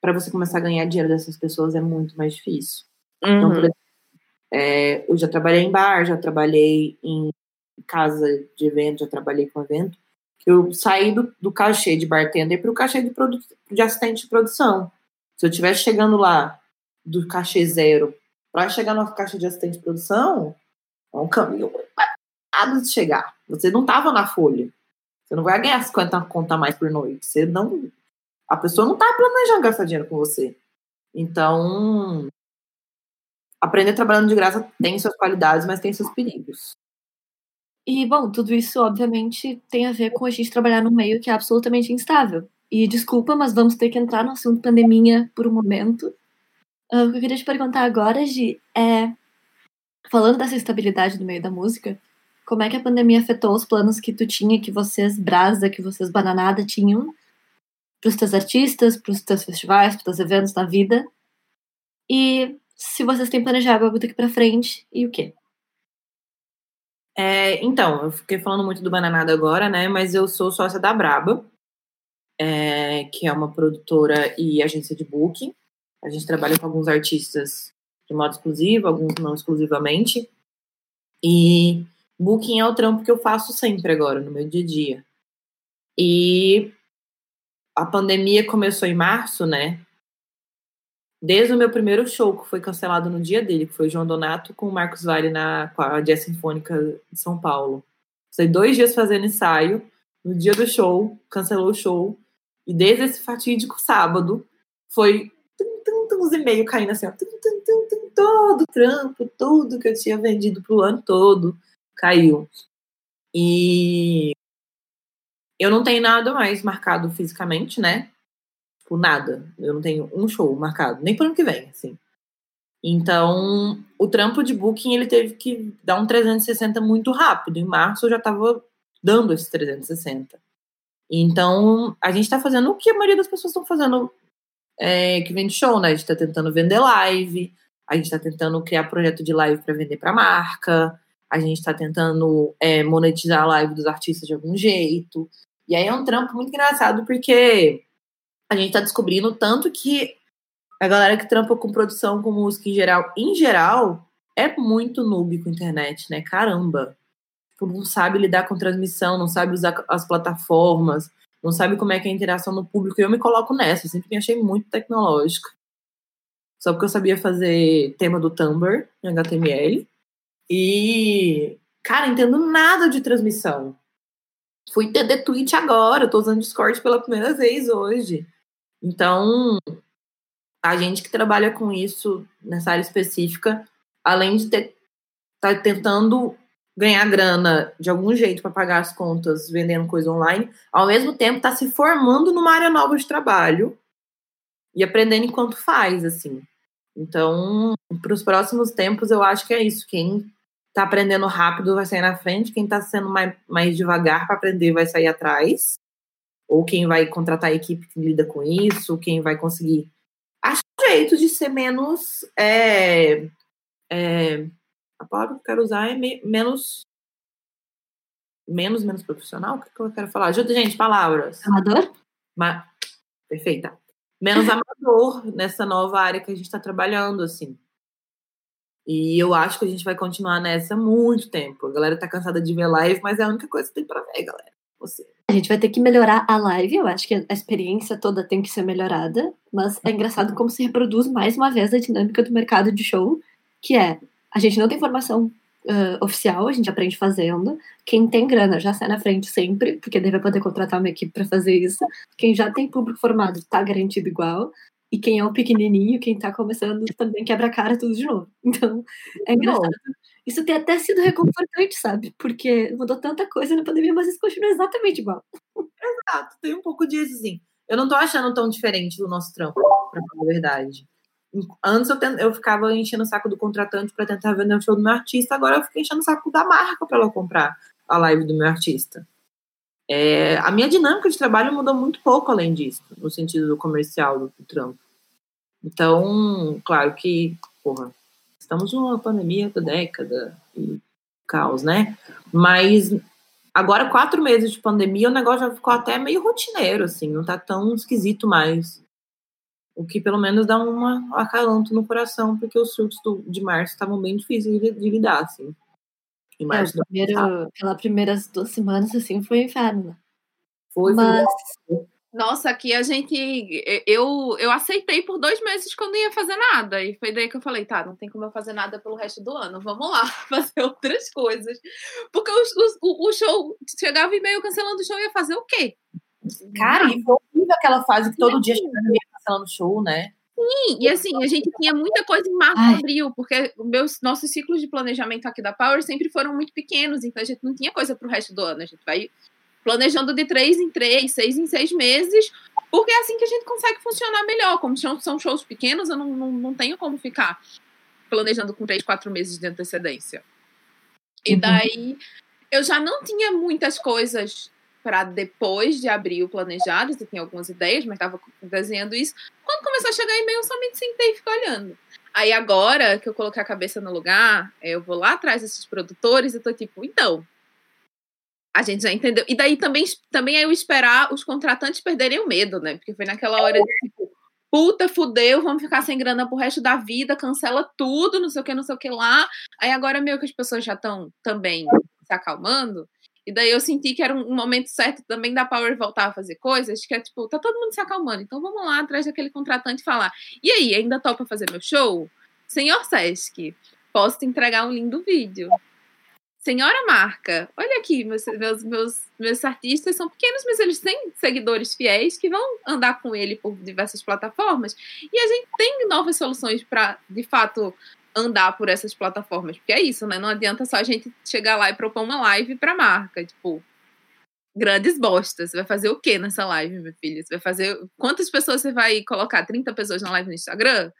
para você começar a ganhar dinheiro dessas pessoas é muito mais difícil. Então, por exemplo, é, eu já trabalhei em bar, já trabalhei em casa de evento, já trabalhei com evento. Eu saí do, do cachê de bartender para o cachê de, de assistente de produção. Se eu estivesse chegando lá do cachê zero para chegar no caixa de assistente de produção, é um caminho nada de chegar. Você não estava na folha. Você não vai ganhar 50 conta a mais por noite. Você não. A pessoa não está planejando gastar dinheiro com você. Então, aprender trabalhando de graça tem suas qualidades, mas tem seus perigos. E, bom, tudo isso, obviamente, tem a ver com a gente trabalhar num meio que é absolutamente instável. E desculpa, mas vamos ter que entrar no assunto pandemia por um momento. Ah, o que eu queria te perguntar agora, Gi, é. Falando dessa instabilidade do meio da música, como é que a pandemia afetou os planos que tu tinha, que vocês, Brasa, que vocês, Bananada, tinham pros teus artistas, pros teus festivais, pros teus eventos na vida? E se vocês têm planejado algo daqui pra frente, e o quê? É, então, eu fiquei falando muito do Bananada agora, né? Mas eu sou sócia da Braba, é, que é uma produtora e agência de booking. A gente trabalha com alguns artistas de modo exclusivo, alguns não exclusivamente. E booking é o trampo que eu faço sempre agora, no meu dia a dia. E a pandemia começou em março, né? Desde o meu primeiro show, que foi cancelado no dia dele, que foi o João Donato com o Marcos Vale na, Jazz Sinfônica de São Paulo. Passei dois dias fazendo ensaio. No dia do show, cancelou o show. E desde esse fatídico sábado, foi tum, tum, tum, uns e-mails caindo assim, ó, tum, tum, tum, tum, todo o trampo, tudo que eu tinha vendido pro ano todo caiu. E eu não tenho nada mais marcado fisicamente, né? Tipo, nada. Eu não tenho um show marcado, nem pro ano que vem, assim. Então, o trampo de booking, ele teve que dar um 360 muito rápido. Em março eu já tava dando esse 360. Então, a gente tá fazendo o que a maioria das pessoas estão fazendo é, que vende show, né? A gente tá tentando vender live, a gente tá tentando criar projeto de live para vender para marca, a gente tá tentando é, monetizar a live dos artistas de algum jeito. E aí é um trampo muito engraçado, porque a gente tá descobrindo tanto que a galera que trampa com produção, com música em geral, em geral, é muito noob com internet, né? Caramba. Tipo, não sabe lidar com transmissão, não sabe usar as plataformas, não sabe como é que é a interação no público. E eu me coloco nessa, sempre me achei muito tecnológica. Só porque eu sabia fazer tema do Tumblr em HTML. E, cara, entendo nada de transmissão. Fui entender Twitch agora, eu tô usando Discord pela primeira vez hoje. Então, a gente que trabalha com isso nessa área específica, além de ter tá tentando ganhar grana de algum jeito para pagar as contas vendendo coisa online, ao mesmo tempo tá se formando numa área nova de trabalho e aprendendo enquanto faz, assim. Então, para os próximos tempos, eu acho que é isso. Quem tá aprendendo rápido vai sair na frente, quem tá sendo mais, mais devagar para aprender vai sair atrás, ou quem vai contratar a equipe que lida com isso, quem vai conseguir achar um jeito de ser menos. É, é, a palavra que eu quero usar é me- menos. Menos, menos profissional? O que que eu quero falar? Ajuda, gente, palavras. Amador? Ma- Perfeita. Menos amador nessa nova área que a gente está trabalhando, assim. E eu acho que a gente vai continuar nessa muito tempo. A galera tá cansada de ver live, mas é a única coisa que tem pra ver, galera. Você. A gente vai ter que melhorar a live, eu acho que a experiência toda tem que ser melhorada, mas é engraçado como se reproduz mais uma vez a dinâmica do mercado de show, que é, a gente não tem formação ah, oficial, a gente aprende fazendo, quem tem grana já sai na frente sempre, porque vai poder contratar uma equipe para fazer isso, quem já tem público formado tá garantido igual, e quem é o pequenininho, quem tá começando também quebra a cara tudo de novo. Então, é engraçado. Isso tem até sido reconfortante, sabe? Porque mudou tanta coisa na pandemia, mas isso continua exatamente igual. Exato, tem um pouco disso, assim. eu não tô achando tão diferente do nosso trampo, pra falar a verdade. Antes eu, eu ficava enchendo o saco do contratante para tentar vender o show do meu artista, agora eu fico enchendo o saco da marca para ela comprar a live do meu artista. É, a minha dinâmica de trabalho mudou muito pouco além disso, no sentido do comercial do, do trampo. Então, claro que, porra, estamos numa pandemia da década e caos, né? Mas agora, quatro meses de pandemia, o negócio já ficou até meio rotineiro, assim, não tá tão esquisito mais. O que pelo menos dá um acalanto no coração, porque os surtos do, de março estavam bem difíceis de, de lidar, assim. Em março é, primeiro, aquela primeiras duas semanas, assim, foi um inferno. Né? Foi, Mas... foi. Nossa, aqui a gente. Eu, eu aceitei por dois meses que eu não ia fazer nada. E foi daí que eu falei: tá, não tem como eu fazer nada pelo resto do ano. Vamos lá, fazer outras coisas. Porque o, o, o show chegava e meio cancelando o show, ia fazer o quê? Cara, e foi horrível aquela fase que todo dia chegando ia cancelando o show, né? Sim, e assim, a gente tinha muita coisa em março e abril, porque meus, nossos ciclos de planejamento aqui da Power sempre foram muito pequenos, então a gente não tinha coisa pro resto do ano. A gente vai planejando de três em três, seis em seis meses, porque é assim que a gente consegue funcionar melhor. Como são shows pequenos, eu não, não, não tenho como ficar planejando com três, quatro meses de antecedência. E uhum. daí eu já não tinha muitas coisas para depois de abril planejadas, eu tinha algumas ideias, mas estava desenhando isso. Quando começou a chegar e-mail, eu somente sentei e fiquei olhando. Aí agora que eu coloquei a cabeça no lugar, eu vou lá atrás desses produtores e tô tipo, então, a gente já entendeu. E daí também, também é eu esperar os contratantes perderem o medo, né? Porque foi naquela hora de tipo, puta, fudeu, vamos ficar sem grana pro resto da vida, cancela tudo, não sei o que, não sei o que lá. Aí agora meio que as pessoas já estão também se acalmando. E daí eu senti que era um momento certo também da Power voltar a fazer coisas, que é tipo, tá todo mundo se acalmando. Então vamos lá atrás daquele contratante falar: e aí, ainda topa fazer meu show? Senhor Sesc, posso te entregar um lindo vídeo. Senhora marca, olha aqui, meus, meus, meus, meus artistas são pequenos, mas eles têm seguidores fiéis que vão andar com ele por diversas plataformas. E a gente tem novas soluções para, de fato, andar por essas plataformas. Porque é isso, né? Não adianta só a gente chegar lá e propor uma live para marca. Tipo, grandes bostas. Você vai fazer o que nessa live, meu filho? Você vai fazer. Quantas pessoas você vai colocar? 30 pessoas na live no Instagram?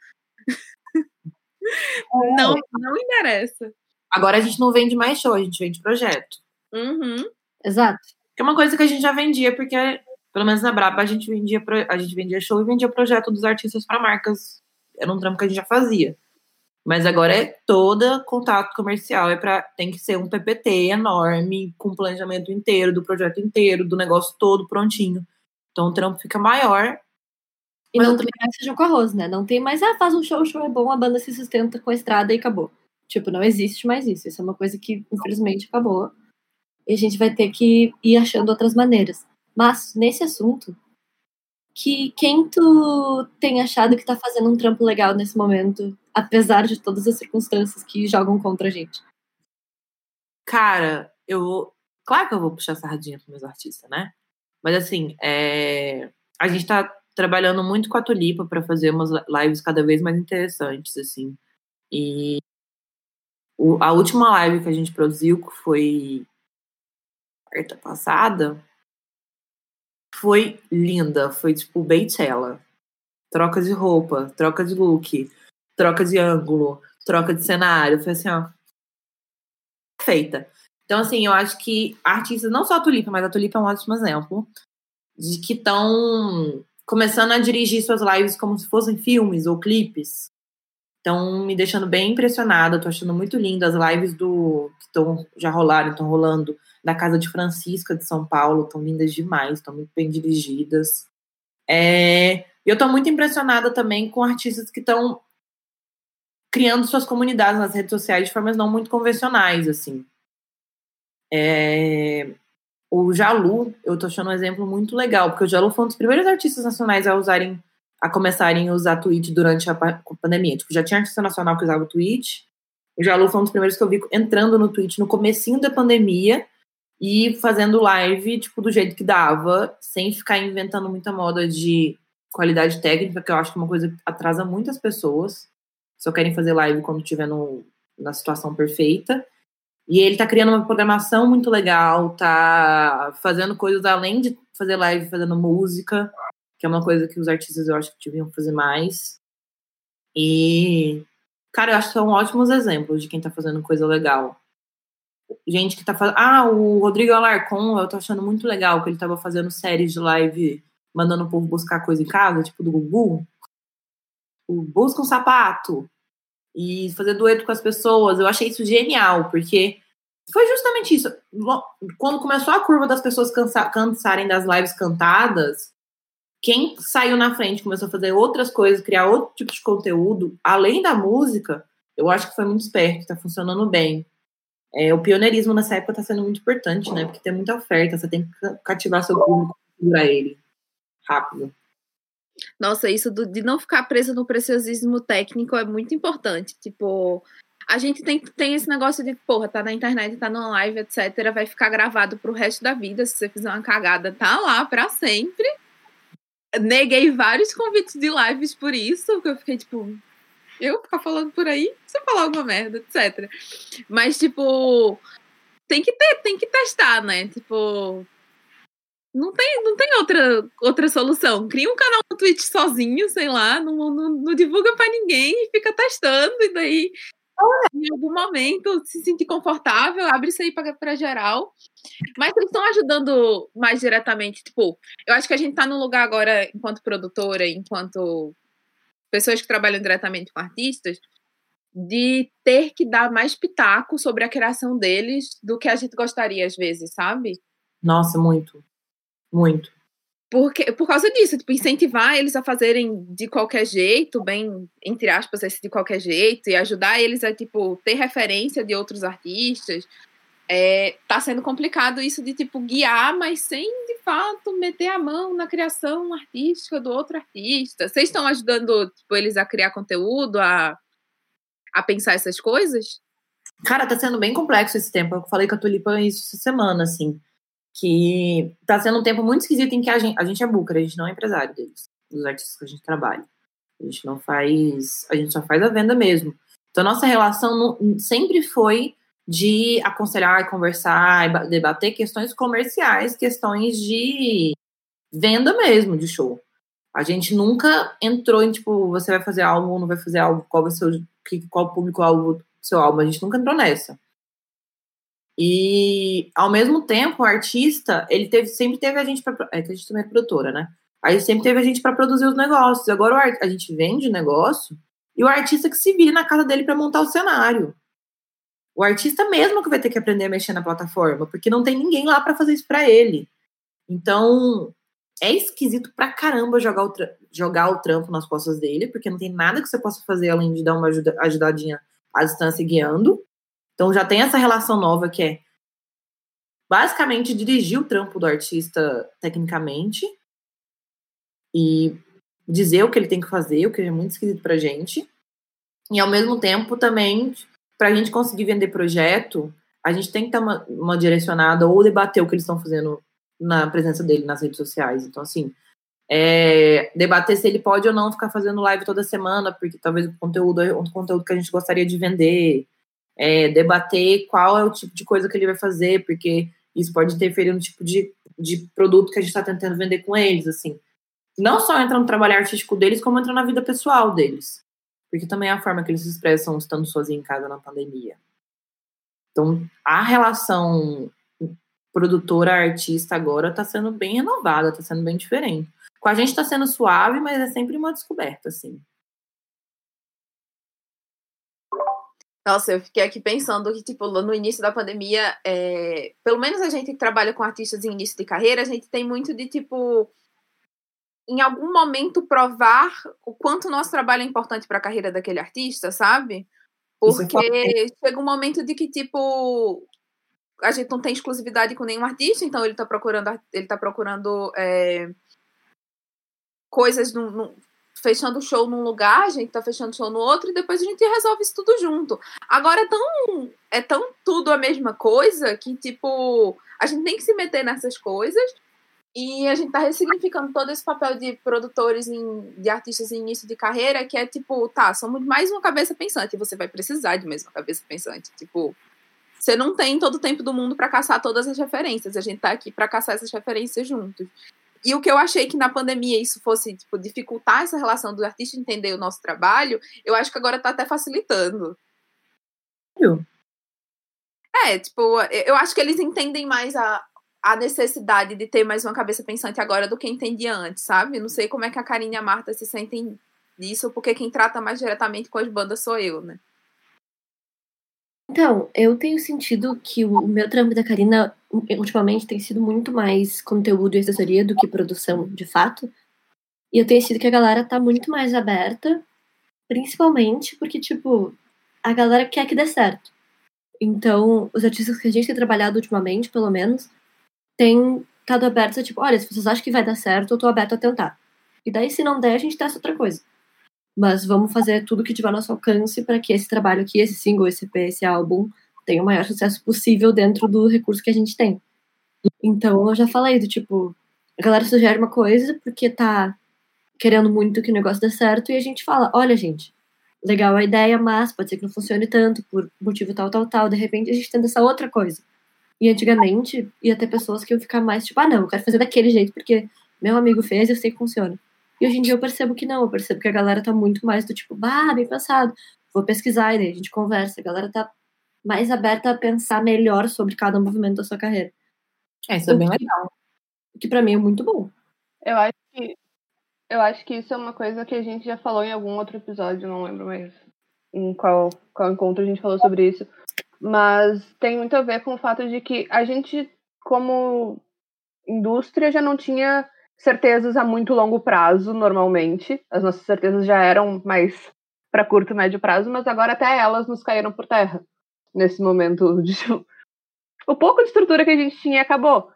É. não, não interessa. Agora a gente não vende mais show, a gente vende projeto. Uhum. Exato. Que é uma coisa que a gente já vendia, porque, pelo menos na Braba, a gente vendia, a gente vendia show e vendia projeto dos artistas para marcas. Era um trampo que a gente já fazia. Mas agora é todo contato comercial, é para tem que ser um PPT enorme, com planejamento inteiro, do projeto inteiro, do negócio todo prontinho. Então o trampo fica maior. E não tem mais feijão com arroz, né? Não tem mais, ah, faz um show, o show é bom, a banda se sustenta com a estrada e acabou. Tipo, não existe mais isso. Isso é uma coisa que, infelizmente, acabou. E a gente vai ter que ir achando outras maneiras. Mas, nesse assunto, que quem tu tem achado que tá fazendo um trampo legal nesse momento, apesar de todas as circunstâncias que jogam contra a gente? Cara, eu. Claro que eu vou puxar sardinha pros meus artistas, né? Mas assim, é... a gente tá trabalhando muito com a Tulipa para fazer umas lives cada vez mais interessantes, assim. E o, a última live que a gente produziu, que foi quarta passada, foi linda. Foi tipo Beychella. Troca de roupa, troca de look, troca de ângulo, troca de cenário. Foi assim, ó. Feita. Então, assim, eu acho que artistas, não só a Tulipa, mas a Tulipa é um ótimo exemplo, de que estão começando a dirigir suas lives como se fossem filmes ou clipes. Estão me deixando bem impressionada, tô achando muito lindo as lives do que estão já rolaram, estão rolando da casa de Francisca de São Paulo, estão lindas demais, estão muito bem dirigidas. É, eu estou muito impressionada também com artistas que estão criando suas comunidades nas redes sociais de formas não muito convencionais, assim. É, o Jalu, eu tô achando um exemplo muito legal, porque o Jalu foi um dos primeiros artistas nacionais a usarem a começarem a usar Twitch durante a pandemia. Tipo, já tinha artista nacional que usava o Twitch. O Jalu foi um dos primeiros que eu vi entrando no Twitch no comecinho da pandemia e fazendo live, tipo, do jeito que dava, sem ficar inventando muita moda de qualidade técnica, que eu acho que é uma coisa que atrasa muitas pessoas. Só querem fazer live quando estiver na situação perfeita. E ele tá criando uma programação muito legal, tá fazendo coisas além de fazer live, fazendo música. que é uma coisa que os artistas eu acho que deviam fazer mais. E, cara, eu acho que são ótimos exemplos de quem tá fazendo coisa legal. Gente que tá fazendo. Ah, o Rodrigo Alarcon, eu tô achando muito legal que ele tava fazendo séries de live mandando o povo buscar coisa em casa, tipo do Gugu. O Busca um sapato. E fazer dueto com as pessoas. Eu achei isso genial, porque foi justamente isso. Quando começou a curva das pessoas cansa cansarem das lives cantadas, quem saiu na frente, começou a fazer outras coisas, criar outro tipo de conteúdo, além da música, eu acho que foi muito esperto, tá funcionando bem. É, o pioneirismo nessa época tá sendo muito importante, né? Porque tem muita oferta, você tem que cativar seu público para ele rápido. Nossa, isso do, de não ficar presa no preciosismo técnico é muito importante. Tipo, a gente tem, tem esse negócio de, porra, tá na internet, tá no live, etc. Vai ficar gravado pro resto da vida. Se você fizer uma cagada, tá lá pra sempre neguei vários convites de lives por isso, porque eu fiquei tipo, eu ficar falando por aí, eu falar alguma merda, etc. Mas, tipo, tem que ter, tem que testar, né? Tipo, não tem, não tem outra, outra solução. Cria um canal no Twitch sozinho, sei lá, não, não, não divulga para ninguém e fica testando, e daí em algum momento se sentir confortável, abre isso aí para geral. Mas eles estão ajudando mais diretamente. Tipo, eu acho que a gente está num lugar agora, enquanto produtora, enquanto pessoas que trabalham diretamente com artistas, de ter que dar mais pitaco sobre a criação deles do que a gente gostaria às vezes, sabe? Nossa, muito. Muito. Porque, por causa disso, tipo, incentivar eles a fazerem de qualquer jeito, bem, entre aspas, esse de qualquer jeito, e ajudar eles a, tipo, ter referência de outros artistas. É, tá sendo complicado isso de, tipo, guiar, mas sem, de fato, meter a mão na criação artística do outro artista. Vocês estão ajudando, tipo, eles a criar conteúdo, a, a pensar essas coisas? Cara, tá sendo bem complexo esse tempo. Eu falei com a Tulipa isso essa semana, assim que está sendo um tempo muito esquisito em que a gente, a gente é booker, a gente não é empresário deles, dos artistas que a gente trabalha. A gente não faz, a gente só faz a venda mesmo. Então, nossa relação sempre foi de aconselhar, conversar, debater questões comerciais, questões de venda mesmo de show. A gente nunca entrou em, tipo, você vai fazer algo não vai fazer algo, qual vai ser o, qual público-alvo do seu álbum. A gente nunca entrou nessa. E ao mesmo tempo, o artista, ele teve, sempre teve a gente para é que a gente também é produtora, né? Aí sempre teve a gente para produzir os negócios. Agora a gente vende negócio e o artista que se vire na casa dele para montar o cenário. O artista mesmo que vai ter que aprender a mexer na plataforma, porque não tem ninguém lá para fazer isso para ele. Então, é esquisito pra caramba jogar o, jogar o trampo nas costas dele, porque não tem nada que você possa fazer além de dar uma ajuda, ajudadinha à distância guiando. Então já tem essa relação nova que é basicamente dirigir o trampo do artista tecnicamente e dizer o que ele tem que fazer, o que é muito esquisito pra gente. E ao mesmo tempo também, pra gente conseguir vender projeto, a gente tem que estar uma, uma direcionada ou debater o que eles estão fazendo na presença dele nas redes sociais. Então, assim, é, debater se ele pode ou não ficar fazendo live toda semana, porque talvez o conteúdo é um conteúdo que a gente gostaria de vender é, debater qual é o tipo de coisa que ele vai fazer, porque isso pode interferir no tipo de, de produto que a gente está tentando vender com eles, assim. Não só entra no trabalho artístico deles, como entra na vida pessoal deles. Porque também é a forma que eles expressam estando sozinhos em casa na pandemia. Então, a relação produtora-artista agora está sendo bem renovada, está sendo bem diferente. Com a gente está sendo suave, mas é sempre uma descoberta, assim. Nossa, eu fiquei aqui pensando que, tipo, no início da pandemia, é... pelo menos a gente que trabalha com artistas em início de carreira, a gente tem muito de, tipo, em algum momento provar o quanto o nosso trabalho é importante para a carreira daquele artista, sabe? Porque chega um momento de que, tipo, a gente não tem exclusividade com nenhum artista, então ele está procurando, ele tá procurando é... coisas no, fechando o show num lugar, a gente tá fechando o show no outro, e depois a gente resolve isso tudo junto. Agora é tão, é tão tudo a mesma coisa que, tipo, a gente tem que se meter nessas coisas. E a gente tá ressignificando todo esse papel de produtores, em, de artistas em início de carreira, que é tipo, tá, somos mais uma cabeça pensante, e você vai precisar de mais uma cabeça pensante. Tipo, você não tem todo o tempo do mundo para caçar todas as referências, a gente tá aqui para caçar essas referências juntos. E o que eu achei que na pandemia isso fosse tipo, dificultar essa relação do artista entender o nosso trabalho, eu acho que agora tá até facilitando. Viu? É, tipo, eu acho que eles entendem mais a, a necessidade de ter mais uma cabeça pensante agora do que entendia antes, sabe? Não sei como é que a Karine e a Marta se sentem disso, porque quem trata mais diretamente com as bandas sou eu, né? Então, eu tenho sentido que o meu trampo da Karina ultimamente tem sido muito mais conteúdo e assessoria do que produção de fato. E eu tenho sentido que a galera tá muito mais aberta, principalmente porque, tipo, a galera quer que dê certo. Então, os artistas que a gente tem trabalhado ultimamente, pelo menos, têm estado abertos a, tipo, olha, se vocês acham que vai dar certo, eu tô aberto a tentar. E daí, se não der, a gente testa outra coisa. Mas vamos fazer tudo que tiver ao nosso alcance para que esse trabalho aqui, esse single, esse EP, esse álbum, tenha o maior sucesso possível dentro do recurso que a gente tem. Então eu já falei do tipo, a galera sugere uma coisa porque tá querendo muito que o negócio dê certo e a gente fala, olha gente, legal a ideia, mas pode ser que não funcione tanto por motivo tal, tal, tal. De repente a gente tenta essa outra coisa. E antigamente ia ter pessoas que iam ficar mais tipo, ah não, eu quero fazer daquele jeito porque meu amigo fez e eu sei que funciona. E hoje em dia eu percebo que não, eu percebo que a galera tá muito mais do tipo, bah, bem pensado, vou pesquisar, e daí a gente conversa. A galera tá mais aberta a pensar melhor sobre cada movimento da sua carreira. É, isso é bem legal. O que pra mim é muito bom. Eu acho que eu acho que isso é uma coisa que a gente já falou em algum outro episódio, não lembro mais em qual, qual encontro a gente falou sobre isso. Mas tem muito a ver com o fato de que a gente, como indústria, já não tinha certezas a muito longo prazo, normalmente. As nossas certezas já eram mais para curto e médio prazo, mas agora até elas nos caíram por terra nesse momento. De... O pouco de estrutura que a gente tinha acabou.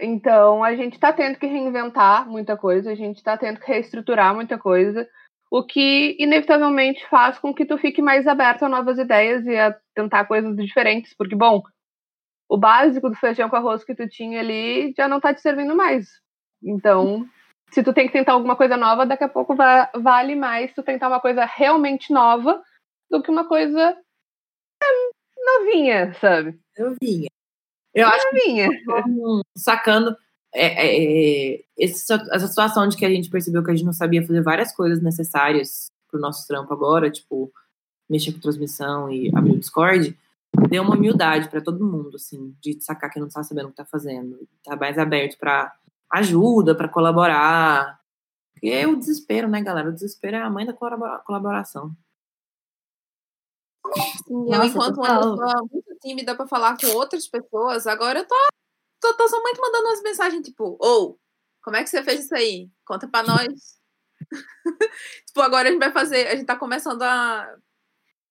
Então a gente está tendo que reinventar muita coisa, a gente está tendo que reestruturar muita coisa, o que inevitavelmente faz com que tu fique mais aberto a novas ideias e a tentar coisas diferentes, porque bom, o básico do feijão com arroz que tu tinha ali já não está te servindo mais. Então, se tu tem que tentar alguma coisa nova, daqui a pouco va vale mais tu tentar uma coisa realmente nova do que uma coisa é, novinha, sabe? Novinha. Eu acho novinha. que sacando é, é, é, essa, essa situação de que a gente percebeu que a gente não sabia fazer várias coisas necessárias pro nosso trampo agora, tipo, mexer com transmissão e abrir o Discord, deu uma humildade para todo mundo, assim, de sacar que não tá sabendo o que tá fazendo, tá mais aberto para ajuda, para colaborar. E é o desespero, né, galera? O desespero é a mãe da colaboração. Sim, eu, enquanto uma pessoa muito tímida para falar com outras pessoas, agora eu tô, tô, tô somente mandando umas mensagens tipo, ou, oh, como é que você fez isso aí? Conta para nós. tipo, agora a gente vai fazer, a gente tá começando a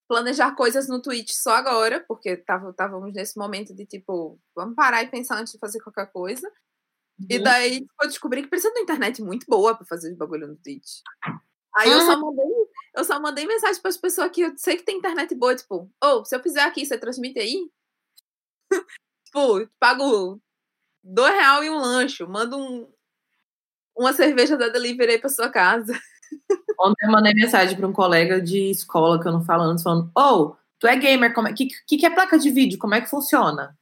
planejar coisas no Twitch só agora, porque estávamos nesse momento de tipo, vamos parar e pensar antes de fazer qualquer coisa. E uhum. daí tipo, eu descobri que precisa de uma internet muito boa para fazer os bagulho no Twitch. Aí eu só mandei, eu só mandei mensagem para as pessoas que eu sei que tem internet boa, tipo, ou oh, se eu fizer aqui, você transmite aí? tipo, pago dois real e um lanche, mando um, uma cerveja da delivery aí pra sua casa. Ontem eu mandei mensagem para um colega de escola que eu não falo antes, falando, oh, tu é gamer, como é, que, que, que é placa de vídeo? Como é que funciona?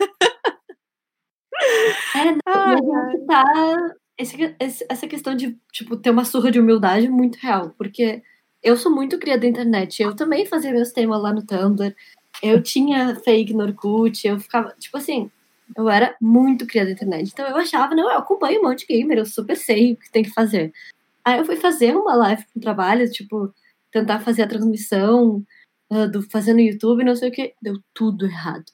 É, não, tá esse, essa questão de, tipo, ter uma surra de humildade é muito real, porque eu sou muito criada da internet, eu também fazia meus temas lá no Tumblr, eu tinha fake no Orkut, eu ficava, tipo assim, eu era muito criada da internet, então eu achava, não, eu acompanho um monte de gamer, eu super sei o que tem que fazer. Aí eu fui fazer uma live com trabalho, tipo, tentar fazer a transmissão, uh, do, fazer no YouTube, não sei o que, deu tudo errado.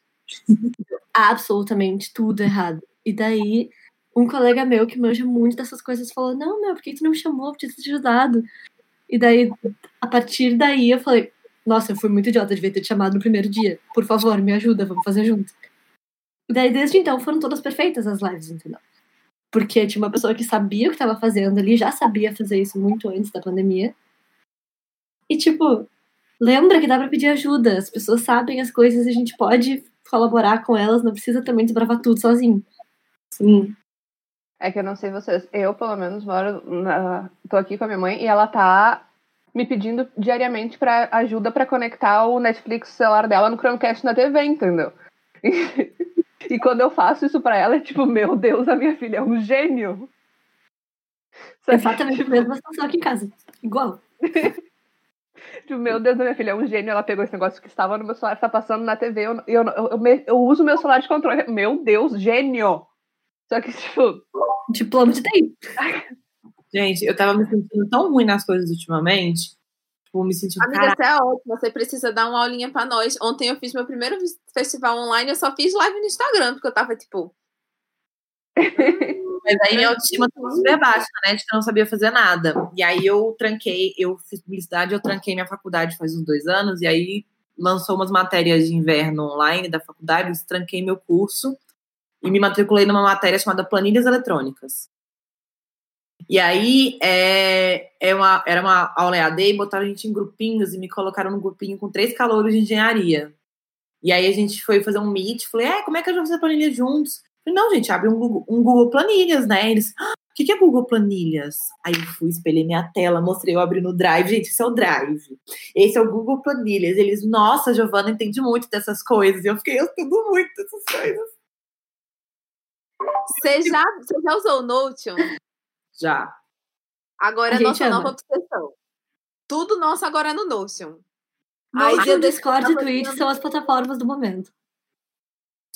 absolutamente tudo errado. E daí, um colega meu que manja muito dessas coisas falou: Não, meu, por que tu não me chamou? Podia ter te ajudado. E daí, a partir daí, eu falei: Nossa, eu fui muito idiota, devia ter te chamado no primeiro dia. Por favor, me ajuda, vamos fazer junto. Daí, desde então, foram todas perfeitas as lives, entendeu? Porque tinha uma pessoa que sabia o que estava fazendo ali, já sabia fazer isso muito antes da pandemia. E, tipo, lembra que dá pra pedir ajuda. As pessoas sabem as coisas e a gente pode colaborar com elas, não precisa também desbravar tudo sozinho. Sim. É que eu não sei vocês, eu pelo menos moro, na, tô aqui com a minha mãe e ela tá me pedindo diariamente para ajuda para conectar o Netflix celular dela no Chromecast na TV, entendeu? E, quando eu faço isso para ela, é tipo, meu Deus, a minha filha é um gênio. Que, Exatamente a mesma situação aqui em casa. Igual. tipo, meu Deus, minha filha é um gênio. Ela pegou esse negócio que estava no meu celular, tá passando na TV. Eu, eu, eu, eu, me- eu uso meu celular de controle. Meu Deus, gênio! Só que, tipo, Diploma de TI. Gente, eu tava me sentindo tão ruim nas coisas ultimamente. Tipo, me sentindo. Amiga, Caralho, você é ótima. Você precisa dar uma aulinha pra nós. Ontem eu fiz meu primeiro festival online. Eu só fiz live no Instagram, porque eu tava tipo. mas aí minha autoestima tava super baixa, né? De que eu não sabia fazer nada. E aí eu tranquei, eu fiz publicidade, eu tranquei minha faculdade faz uns dois anos, e aí lançou umas matérias de inverno online da faculdade, eu tranquei meu curso e me matriculei numa matéria chamada Planilhas Eletrônicas. E aí é, é uma, era uma aula EAD e botaram a gente em grupinhos e me colocaram num grupinho com três calouros de engenharia. E aí a gente foi fazer um meet, falei, é, como é que a gente vai fazer planilha juntos? Falei, não, gente, abre um Google, um Google Planilhas, né? Eles, ah, o que, que é Google Planilhas? Aí eu fui, espelhei minha tela, mostrei eu abri no Drive. Gente, esse é o Drive. Esse é o Google Planilhas. Eles, nossa, Giovana entende muito dessas coisas. E eu fiquei, eu entendo muito dessas coisas. Você já, você já usou o Notion? Já. Agora A é gente nossa ama. nova obsessão. Tudo nosso agora é no Notion. Aí, o Discord e Twitch são as plataformas do momento.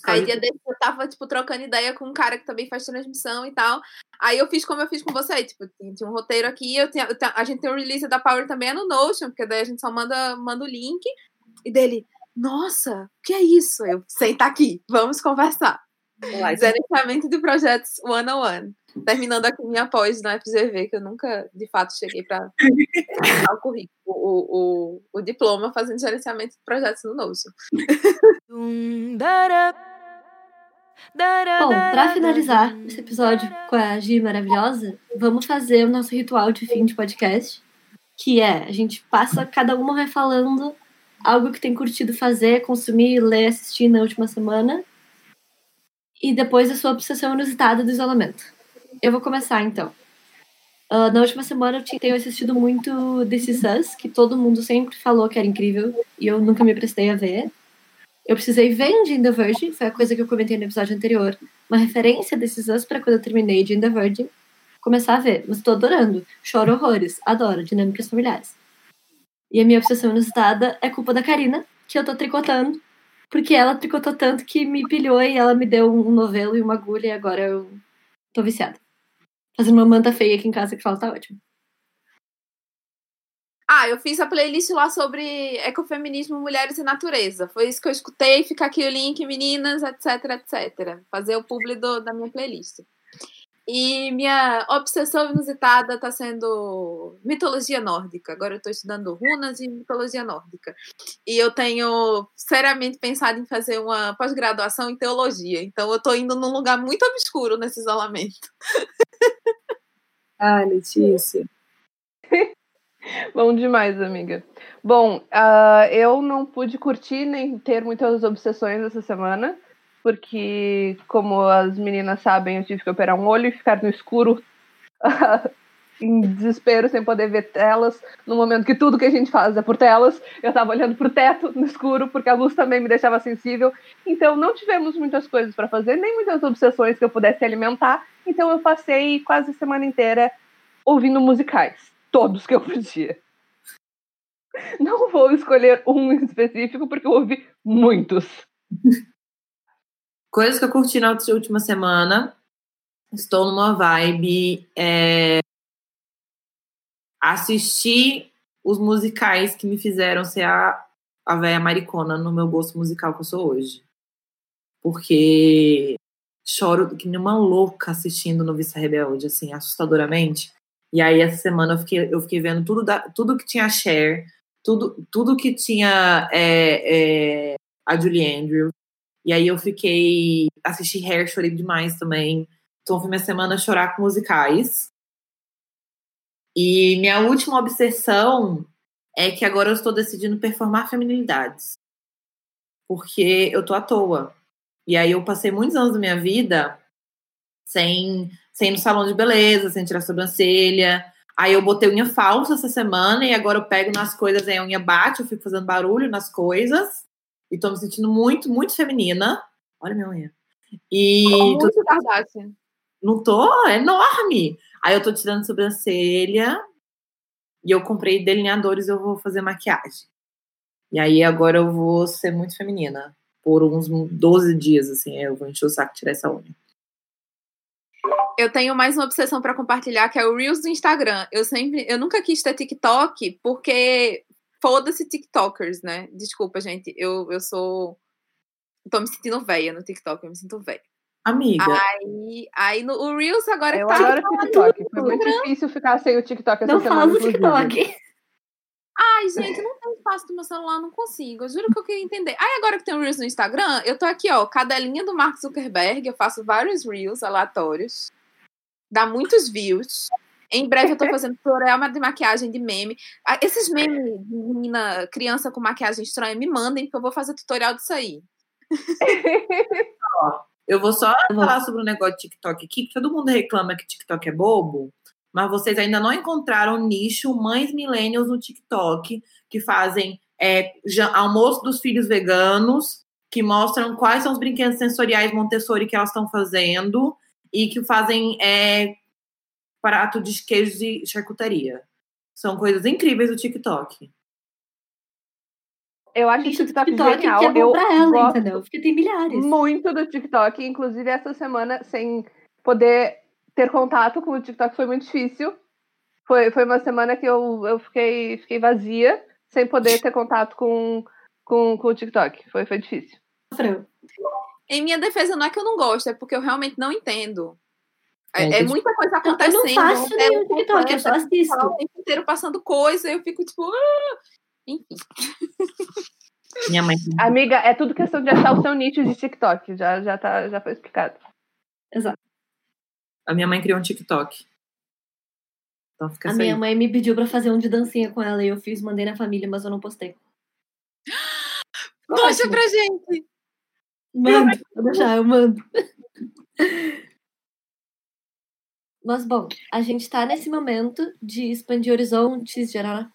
Aí dia desse eu tava, tipo, trocando ideia com um cara que também faz transmissão e tal. Aí eu fiz como eu fiz com você, tipo, tinha um roteiro aqui, eu tinha, a gente tem o release da Power também é no Notion, porque daí a gente só manda, manda o link. E dele, nossa, o que é isso? Eu, senta aqui, vamos conversar. Lá, Gerenciamento de projetos one on one. Terminando aqui minha pós na FGV, que eu nunca, de fato, cheguei para o currículo, o, o, o diploma fazendo gerenciamento de projetos no Notion. Dara, Bom, pra finalizar esse episódio com a Gi maravilhosa, vamos fazer o nosso ritual de fim de podcast, que é a gente passa, cada uma vai falando algo que tem curtido fazer, consumir, ler, assistir na última semana, e depois a sua obsessão inusitada do isolamento. Eu vou começar então. Ah, na última semana eu tenho assistido muito This Is Us, que todo mundo sempre falou que era incrível, e eu nunca me prestei a ver. Eu precisei ver em Jane the Virgin, foi a coisa que eu comentei no episódio anterior. Uma referência desses anos para quando eu terminei Jane the Virgin, começar a ver. Mas tô adorando. Choro horrores. Adoro dinâmicas familiares. E a minha obsessão inusitada é culpa da Karina, que eu tô tricotando. Porque ela tricotou tanto que me pilhou e ela me deu um novelo e uma agulha e agora eu tô viciada. Fazendo uma manta feia aqui em casa que fala, tá ótimo. Ah, eu fiz a playlist lá sobre ecofeminismo, mulheres e natureza. Foi isso que eu escutei. Fica aqui o link, meninas, etc, etc. Fazer o publi do- da minha playlist. E minha obsessão inusitada está sendo mitologia nórdica. Agora eu estou estudando runas e mitologia nórdica. E eu tenho seriamente pensado em fazer uma pós-graduação em teologia. Então eu estou indo num lugar muito obscuro nesse isolamento. Ah, Letícia. Bom demais, amiga. Bom, ah, eu não pude curtir nem ter muitas obsessões essa semana, porque, como as meninas sabem, eu tive que operar um olho e ficar no escuro em desespero, sem poder ver telas, no momento que tudo que a gente faz é por telas. Eu tava olhando pro teto no escuro, porque a luz também me deixava sensível. Então, não tivemos muitas coisas para fazer, nem muitas obsessões que eu pudesse alimentar. Então, eu passei quase a semana inteira ouvindo musicais todos que eu podia. Não vou escolher um específico, porque eu ouvi muitos. Coisas que eu curti na última semana. Estou numa vibe. É... Assistir os musicais que me fizeram ser a, a velha maricona no meu gosto musical que eu sou hoje. Porque choro que nem uma louca assistindo no Vista Rebelde, assim, assustadoramente. E aí, essa semana, eu fiquei, eu fiquei vendo tudo, da, tudo que tinha Cher, tudo, tudo que tinha é, é, a Julie Andrews. E aí, eu fiquei. Assisti Hair, chorei demais também. Então, foi minha semana chorar com musicais. E minha última obsessão é que agora eu estou decidindo performar feminilidades. Porque eu tô à toa. E aí, eu passei muitos anos da minha vida sem sem ir no salão de beleza, sem tirar sobrancelha. Aí eu botei unha falsa essa semana e agora eu pego nas coisas e a unha bate, eu fico fazendo barulho nas coisas. E tô me sentindo muito, muito feminina. Olha minha unha. E tô, Muito Kardashian. não tô, é enorme. Aí eu tô tirando sobrancelha e eu comprei delineadores eu vou fazer maquiagem. E aí agora eu vou ser muito feminina. Por uns 12 dias, assim, eu vou encher o saco tirar essa unha. Eu tenho mais uma obsessão para compartilhar, que é o Reels do Instagram. Eu sempre, eu nunca quis ter TikTok, porque foda-se TikTokers, né? Desculpa, gente, eu, eu sou. Tô me sentindo velha no TikTok, eu me sinto velha. Amiga. Aí, aí no o Reels agora Eu que tá. adoro TikTok. Foi muito difícil ficar sem o TikTok essa Não semana. faz o inclusive. TikTok. Ai, gente, não tem espaço no meu celular, não consigo. Eu juro que eu queria entender. Aí agora que tem o Reels no Instagram, eu tô aqui, ó, cadelinha do Mark Zuckerberg, eu faço vários Reels aleatórios. Dá muitos views. Em breve eu tô fazendo tutorial de maquiagem de meme. Ah, Esses memes de menina, criança com maquiagem estranha, me mandem, porque eu vou fazer tutorial disso aí. Eu vou só falar sobre o negócio de TikTok aqui, que todo mundo reclama que TikTok é bobo, mas vocês ainda não encontraram o nicho mães millennials no TikTok, que fazem é, almoço dos filhos veganos, que mostram quais são os brinquedos sensoriais Montessori que elas estão fazendo, e que fazem é, prato de queijos e charcutaria. São coisas incríveis do TikTok. Eu acho Gente, o TikTok, TikTok genial. que é bom eu pra ela, entendeu? Porque tem milhares. muito do TikTok. Inclusive, essa semana, sem poder ter contato com o TikTok, foi muito difícil. Foi, foi uma semana que eu, eu fiquei, fiquei vazia, sem poder ter contato com, com, com o TikTok. Foi, foi difícil. Em minha defesa, não é que eu não gosto, é porque eu realmente não entendo. É, É, é eu- muita coisa Eu acontecendo. não faço é nenhum um TikTok, eu só complexo, assisto. O tempo inteiro passando coisa, eu fico tipo. "Ah". Enfim. Minha mãe. Amiga, é tudo questão de achar o seu nicho de TikTok. Já, já, tá, já foi explicado. A minha mãe criou um TikTok. Então fica A aí. minha mãe me pediu pra fazer um de dancinha com ela e eu fiz, mandei na família, mas eu não postei. Poxa pra gente! Mando, vou deixar, eu mando. Mas, bom, a gente tá nesse momento de expandir horizontes, gerar.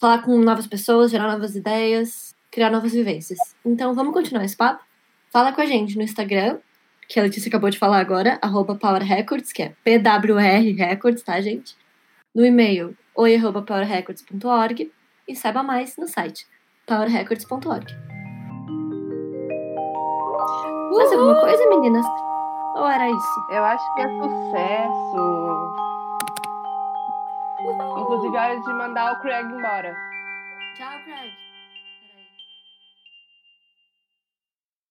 falar com novas pessoas, gerar novas ideias, criar novas vivências. Então, vamos continuar esse papo? Fala com a gente no Instagram, que a Letícia acabou de falar agora, arroba Power Records, que é PWR Records, tá, gente? No e-mail, oi.powerrecords.org e saiba mais no site powerrecords.org. Mais alguma coisa, meninas? Ou era isso? Eu acho que é sucesso. Inclusive, é hora de mandar o Craig embora. Tchau, Craig.